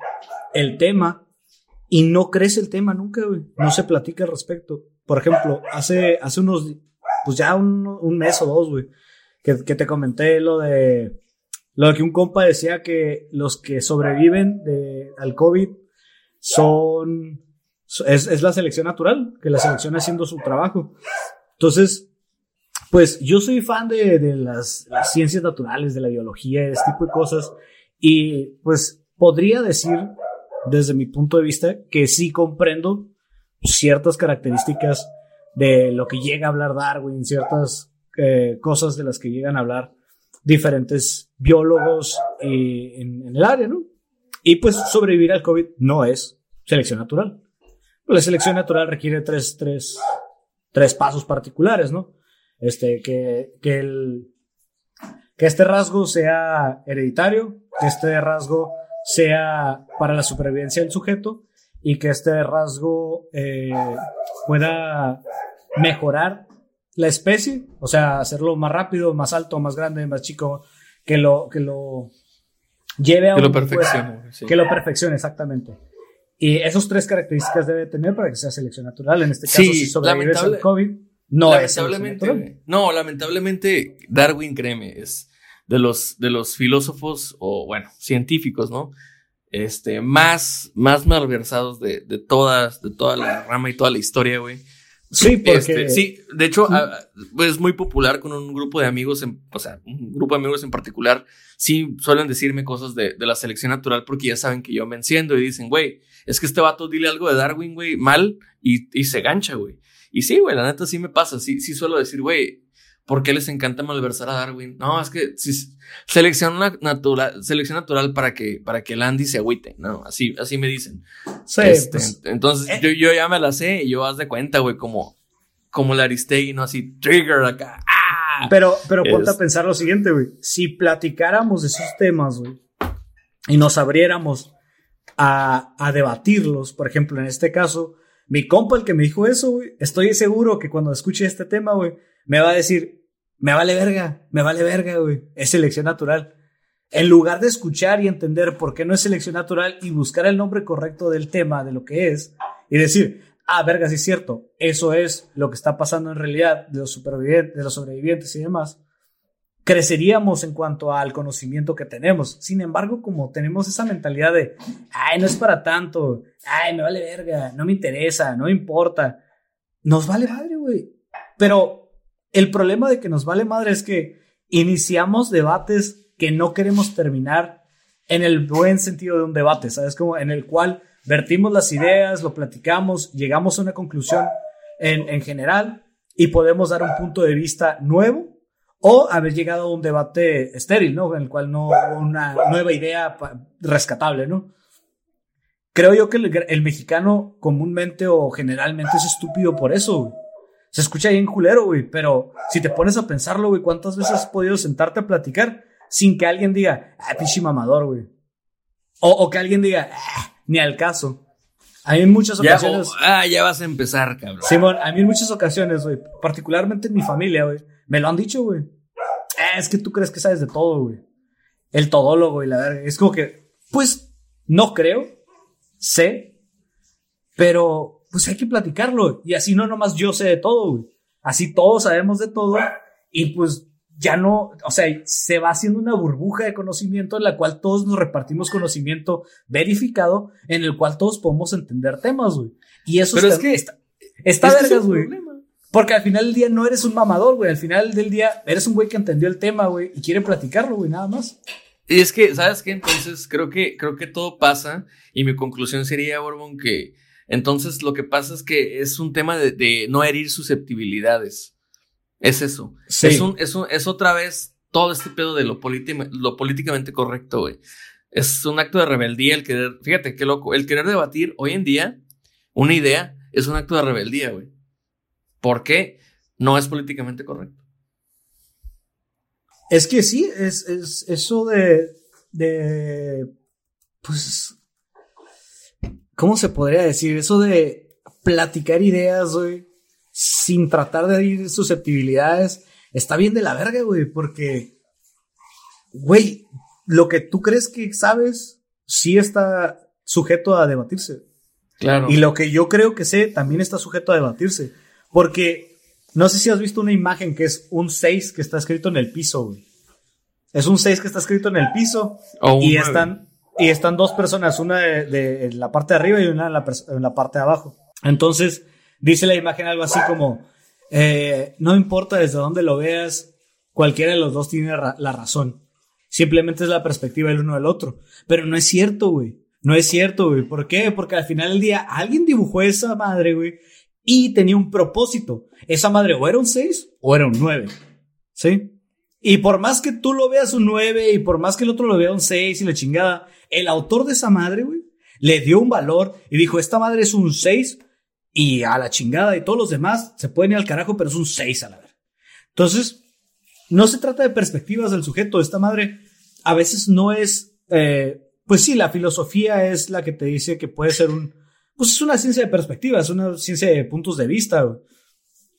el tema y no crece el tema nunca, güey. No se platica al respecto. Por ejemplo, hace, hace unos, pues ya un, mes o dos, güey, que, te comenté lo de, lo de que un compa decía que los que sobreviven de, al COVID son, es, la selección natural, que la selección haciendo su trabajo. Entonces, pues yo soy fan de, las, ciencias naturales, de la biología, de este tipo de cosas, y pues podría decir, desde mi punto de vista, que sí comprendo ciertas características de lo que llega a hablar Darwin, ciertas eh, cosas de las que llegan a hablar diferentes biólogos eh, en, el área, ¿no? Y pues sobrevivir al COVID no es selección natural. La selección natural requiere tres, tres, tres pasos particulares, ¿no? Este, que, que, el, que este rasgo sea hereditario, que este rasgo sea para la supervivencia del sujeto y que este rasgo eh, pueda mejorar la especie, o sea, hacerlo más rápido, más alto, más grande, más chico, que lo, que lo lleve a que lo perfeccione. Que lo perfeccione, exactamente. Y esas tres características debe tener para que sea selección natural. En este caso, si sobrevives al COVID, no lamentablemente, No, lamentablemente, Darwin, créeme, es de los, de los filósofos o, bueno, científicos, ¿no? Este, más, más malversados de, de todas, de toda la rama y toda la historia, güey. Sí, porque... Este, sí, de hecho, es muy popular con un grupo de amigos, en, o sea, un grupo de amigos en particular, sí suelen decirme cosas de, de la selección natural porque ya saben que yo me enciendo y dicen, güey, es que este vato dile algo de Darwin, güey, mal y, y se gancha, güey. Y sí, güey, la neta sí me pasa, sí, sí suelo decir, güey, ¿por qué les encanta malversar a Darwin? No, es que si, selección natural, selección natural para que, para que el Andy se agüite, ¿no? Así, así me dicen. Sí, este, pues, entonces eh. yo, yo ya me la sé y yo haz de cuenta, güey, como, como la Aristegui, ¿no? Así, trigger acá. ¡ah! Pero, pero ponte a pensar lo siguiente, güey. Si platicáramos de esos temas, güey, y nos abriéramos a, a debatirlos. Por ejemplo, en este caso, mi compa, el que me dijo eso, güey, estoy seguro que cuando escuche este tema, güey, me va a decir, me vale verga, me vale verga, güey, es selección natural. En lugar de escuchar y entender por qué no es selección natural y buscar el nombre correcto del tema, de lo que es, y decir, ah, verga, sí es cierto, eso es lo que está pasando en realidad de los supervivientes, de los sobrevivientes y demás, creceríamos en cuanto al conocimiento que tenemos. Sin embargo, como tenemos esa mentalidad de, ay, no es para tanto, ay, me vale verga, no me interesa, no me importa, nos vale madre, güey. Pero el problema de que nos vale madre es que iniciamos debates que no queremos terminar en el buen sentido de un debate, ¿sabes? Como en el cual vertimos las ideas, lo platicamos, llegamos a una conclusión en, en general y podemos dar un punto de vista nuevo o haber llegado a un debate estéril, ¿no? En el cual no una nueva idea rescatable, ¿no? Creo yo que el, mexicano comúnmente o generalmente es estúpido por eso, güey. Se escucha bien culero, güey, pero si te pones a pensarlo, güey, ¿cuántas veces has podido sentarte a platicar sin que alguien diga, ah, pinche mamador, güey? O, que alguien diga, ah, ni al caso. A mí en muchas ocasiones. ah, ya vas a empezar, cabrón. Simón, a mí en muchas ocasiones, güey, particularmente en mi familia, güey me lo han dicho, güey. Eh, es que tú crees que sabes de todo, güey. El todólogo y la verga. Es como que, pues, no creo. Sé. Pero, pues hay que platicarlo. Y así no nomás yo sé de todo, güey. así todos sabemos de todo y pues ya no, o sea, se va haciendo una burbuja de conocimiento en la cual todos nos repartimos conocimiento verificado, en el cual todos podemos entender temas, güey. Y eso Pero está, es que- está, está Es que ese vergas, es el güey. Porque al final del día no eres un mamador, güey. Al final del día eres un güey que entendió el tema, güey, y quiere platicarlo, güey, nada más. Y es que, ¿sabes qué? Entonces, creo que, creo que todo pasa. Y mi conclusión sería, Borbón, que entonces lo que pasa es que es un tema de, de no herir susceptibilidades. Es eso. Sí. Es, un, es, un- es otra vez todo este pedo de lo, lo políticamente correcto, güey. Es un acto de rebeldía el querer, fíjate qué loco, el querer debatir hoy en día una idea es un acto de rebeldía, güey. ¿Por qué? No es políticamente correcto. Es que sí, es, es eso de, de, pues, ¿cómo se podría decir? Eso de platicar ideas, güey, sin tratar de herir susceptibilidades, está bien de la verga, güey, porque, güey, lo que tú crees que sabes, sí está sujeto a debatirse. Claro. Y lo que yo creo que sé también está sujeto a debatirse. Porque no sé si has visto una imagen que es un 6 que está escrito en el piso, güey. Es un 6 que está escrito en el piso y están, y están dos personas, una de, en la parte de arriba y una en la, en la parte de abajo. Entonces, dice la imagen algo así como, eh, no importa desde dónde lo veas, cualquiera de los dos tiene la razón. Simplemente es la perspectiva del uno del otro. Pero no es cierto, güey. No es cierto, güey. ¿Por qué? Porque al final del día alguien dibujó esa madre, güey, y tenía un propósito. Esa madre o era un 6 o era un 9. ¿Sí? Y por más que tú lo veas un 9 y por más que el otro lo vea un 6 y la chingada, el autor de esa madre, güey, le dio un valor y dijo, esta madre es un 6 y a la chingada y todos los demás se pueden ir al carajo, pero es un 6 a la verga. Entonces, no se trata de perspectivas del sujeto. Esta madre a veces no es, eh, pues sí, la filosofía es la que te dice que puede ser un, pues es una ciencia de perspectivas, una ciencia de puntos de vista, güey.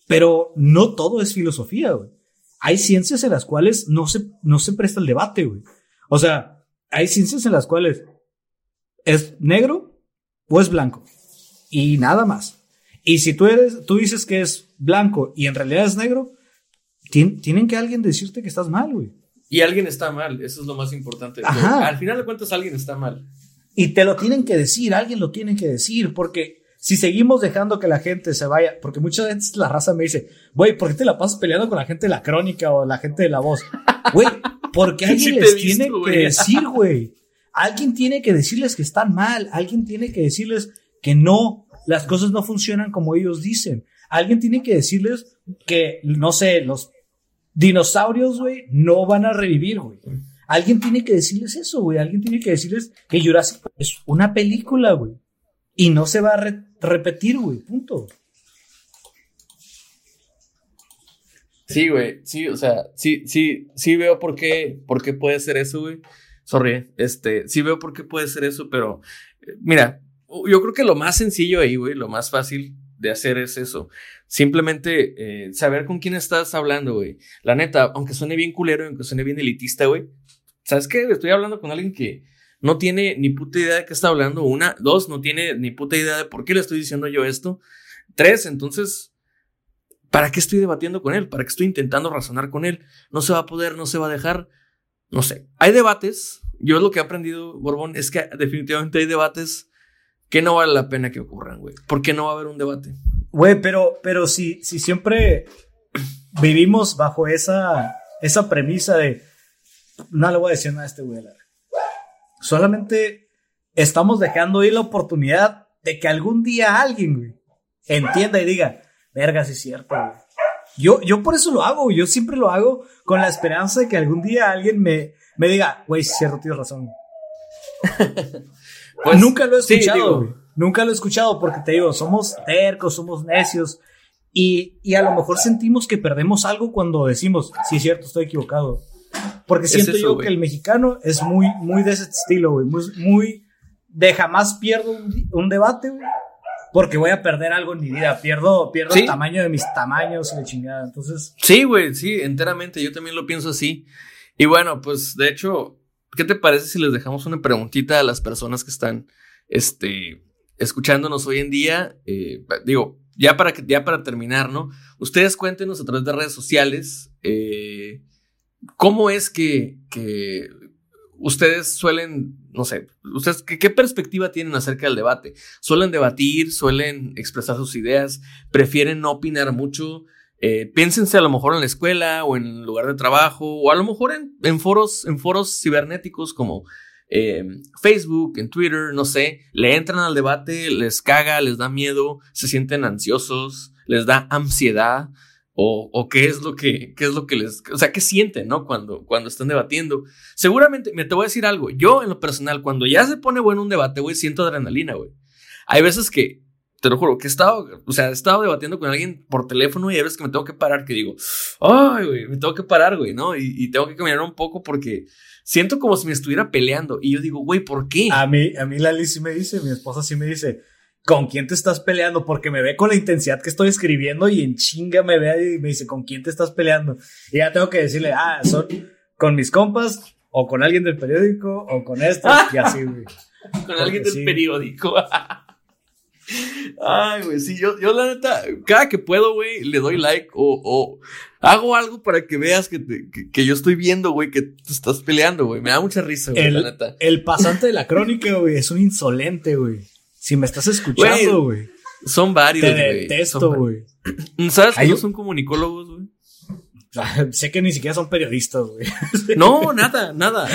Pero no todo es filosofía, güey. Hay ciencias en las cuales no se, no se presta el debate, güey. O sea, hay ciencias en las cuales es negro o es blanco. Y nada más. Y si tú eres, tú dices que es blanco y en realidad es negro, tien- tienen que alguien decirte que estás mal, güey. Y alguien está mal, eso es lo más importante. Ajá. Al final de cuentas, alguien está mal. Y te lo tienen que decir, alguien lo tiene que decir, porque si seguimos dejando que la gente se vaya, porque muchas veces la raza me dice, güey, ¿por qué te la pasas peleando con la gente de la crónica o la gente de la voz? Güey, porque alguien Sí les visto, tiene que decir, güey. Alguien tiene que decirles que están mal, alguien tiene que decirles que no, las cosas no funcionan como ellos dicen. Alguien tiene que decirles que, no sé, los dinosaurios, güey, no van a revivir, güey. Alguien tiene que decirles eso, güey. Alguien tiene que decirles que Jurassic es una película, güey. Y no se va a re- repetir, güey. Punto. Sí, güey, sí, o sea, sí, sí, sí veo por qué, por qué puede ser eso, güey. Sorry, este, sí veo por qué puede ser eso, pero eh, mira, yo creo que lo más sencillo ahí, güey, lo más fácil de hacer es eso. Simplemente eh, saber con quién estás hablando, güey. La neta, aunque suene bien culero, aunque suene bien elitista, güey. ¿Sabes qué? Estoy hablando con alguien que no tiene ni puta idea de qué está hablando. Una, dos, no tiene ni puta idea de por qué le estoy diciendo yo esto. Tres, entonces, ¿para qué estoy debatiendo con él? ¿Para qué estoy intentando razonar con él? No se va a poder, no se va a dejar. No sé. Hay debates. Yo lo que he aprendido, Borbón, es que definitivamente hay debates que no vale la pena que ocurran, güey. ¿Por qué no va a haber un debate? Güey, pero, pero si, si siempre vivimos bajo esa, esa premisa de no le voy a decir nada a este güey. la verga". Solamente estamos dejando ahí la oportunidad de que algún día alguien, güey, entienda y diga, verga, sí es cierto, güey. Yo, yo por eso lo hago, yo siempre lo hago con la esperanza de que algún día alguien me, me diga, güey, sí es cierto, tienes razón. Pues, Nunca lo he sí, escuchado, digo. Nunca lo he escuchado porque te digo, somos tercos, somos necios. Y, y a lo mejor sentimos que perdemos algo cuando decimos, sí, es cierto, estoy equivocado. Porque Es siento eso, yo que el mexicano es muy, muy de ese estilo, güey. Muy, muy de jamás pierdo un, debate, güey. Porque voy a perder algo en mi vida. Pierdo, pierdo Sí. el tamaño de mis tamaños y la chingada. Entonces, Sí, güey, sí, enteramente. Yo también lo pienso así. Y bueno, pues de hecho, ¿qué te parece si les dejamos una preguntita a las personas que están este, escuchándonos hoy en día? Eh, digo, ya para, que, ya para terminar, ¿no? Ustedes cuéntenos a través de redes sociales eh, cómo es que, que ustedes suelen, no sé, ustedes ¿qué, qué perspectiva tienen acerca del debate. ¿Suelen debatir? ¿Suelen expresar sus ideas? ¿Prefieren no opinar mucho? Eh, piénsense a lo mejor en la escuela o en el lugar de trabajo o a lo mejor en, en foros, en foros cibernéticos como eh, Facebook, en Twitter, no sé, le entran al debate, les caga, les da miedo, se sienten ansiosos, les da ansiedad o, o qué es lo que, qué es lo que les, o sea, qué sienten, ¿no? Cuando, cuando están debatiendo. Seguramente, me te voy a decir algo, yo en lo personal, cuando ya se pone bueno un debate, güey, siento adrenalina, güey. Hay veces que, te lo juro, que he estado, o sea, he estado debatiendo con alguien por teléfono y hay veces que me tengo que parar, que digo, ay, güey, me tengo que parar, güey, ¿no? Y, y, tengo que caminar un poco porque siento como si me estuviera peleando. Y yo digo, güey, ¿por qué? A mí, a mí Lali sí me dice, mi esposa sí me dice, ¿con quién te estás peleando? Porque me ve con la intensidad que estoy escribiendo y en chinga me ve y me dice, ¿con quién te estás peleando? Y ya tengo que decirle, ah, son con mis compas o con alguien del periódico o con esto y así, güey. con Porque alguien del sí. periódico. Ay, güey, sí, yo, yo la neta, cada que puedo, güey, le doy like o, o hago algo para que veas que, te- que, que yo estoy viendo, güey, que te estás peleando, güey. Me da mucha risa, güey, la neta. el pasante de la crónica, güey, es un insolente, güey. Si me estás escuchando, güey, Son varios, te güey. detesto, Son güey. ¿Sabes que no son comunicólogos, güey? Sé que ni siquiera son periodistas, güey. No, nada, nada.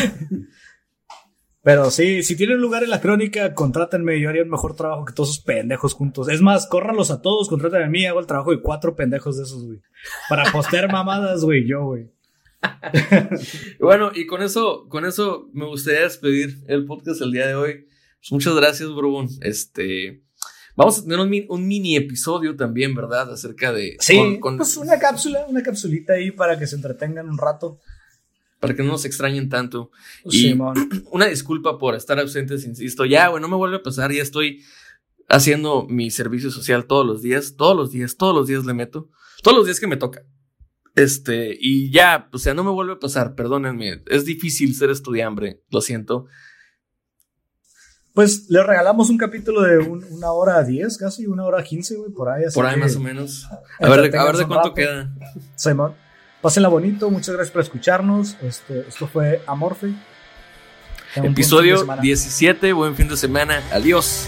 Pero sí, si tienen lugar en la crónica, contrátenme. Yo haría un mejor trabajo que todos esos pendejos juntos. Es más, córralos a todos, contrátenme a mí, hago el trabajo de cuatro pendejos de esos, güey. Para postear mamadas, güey, yo, güey. Bueno, y con eso, con eso me gustaría despedir el podcast el día de hoy. Pues muchas gracias, Brurbón. Este, vamos a tener un, mi- un mini episodio también, ¿verdad? Acerca de, Sí, con- con- pues una cápsula, una capsulita ahí para que se entretengan un rato. para que no nos extrañen tanto. Y- Simón. Una disculpa por estar ausentes, insisto. Ya, güey, no me vuelve a pasar. Ya estoy haciendo mi servicio social todos los días, todos los días, todos los días le meto, todos los días que me toca. Este, y ya, o sea, no me vuelve a pasar, perdónenme. Es difícil ser estudiante, lo siento. Pues le regalamos un capítulo de un- una hora diez, casi, una hora quince, güey, por ahí. así Por ahí que más o menos. A ver, de- a ver de cuánto rato. queda. Simón. Pásenla bonito, muchas gracias por escucharnos. Este, esto fue Amorfe. Episodio semana. 17, buen fin de semana. Adiós.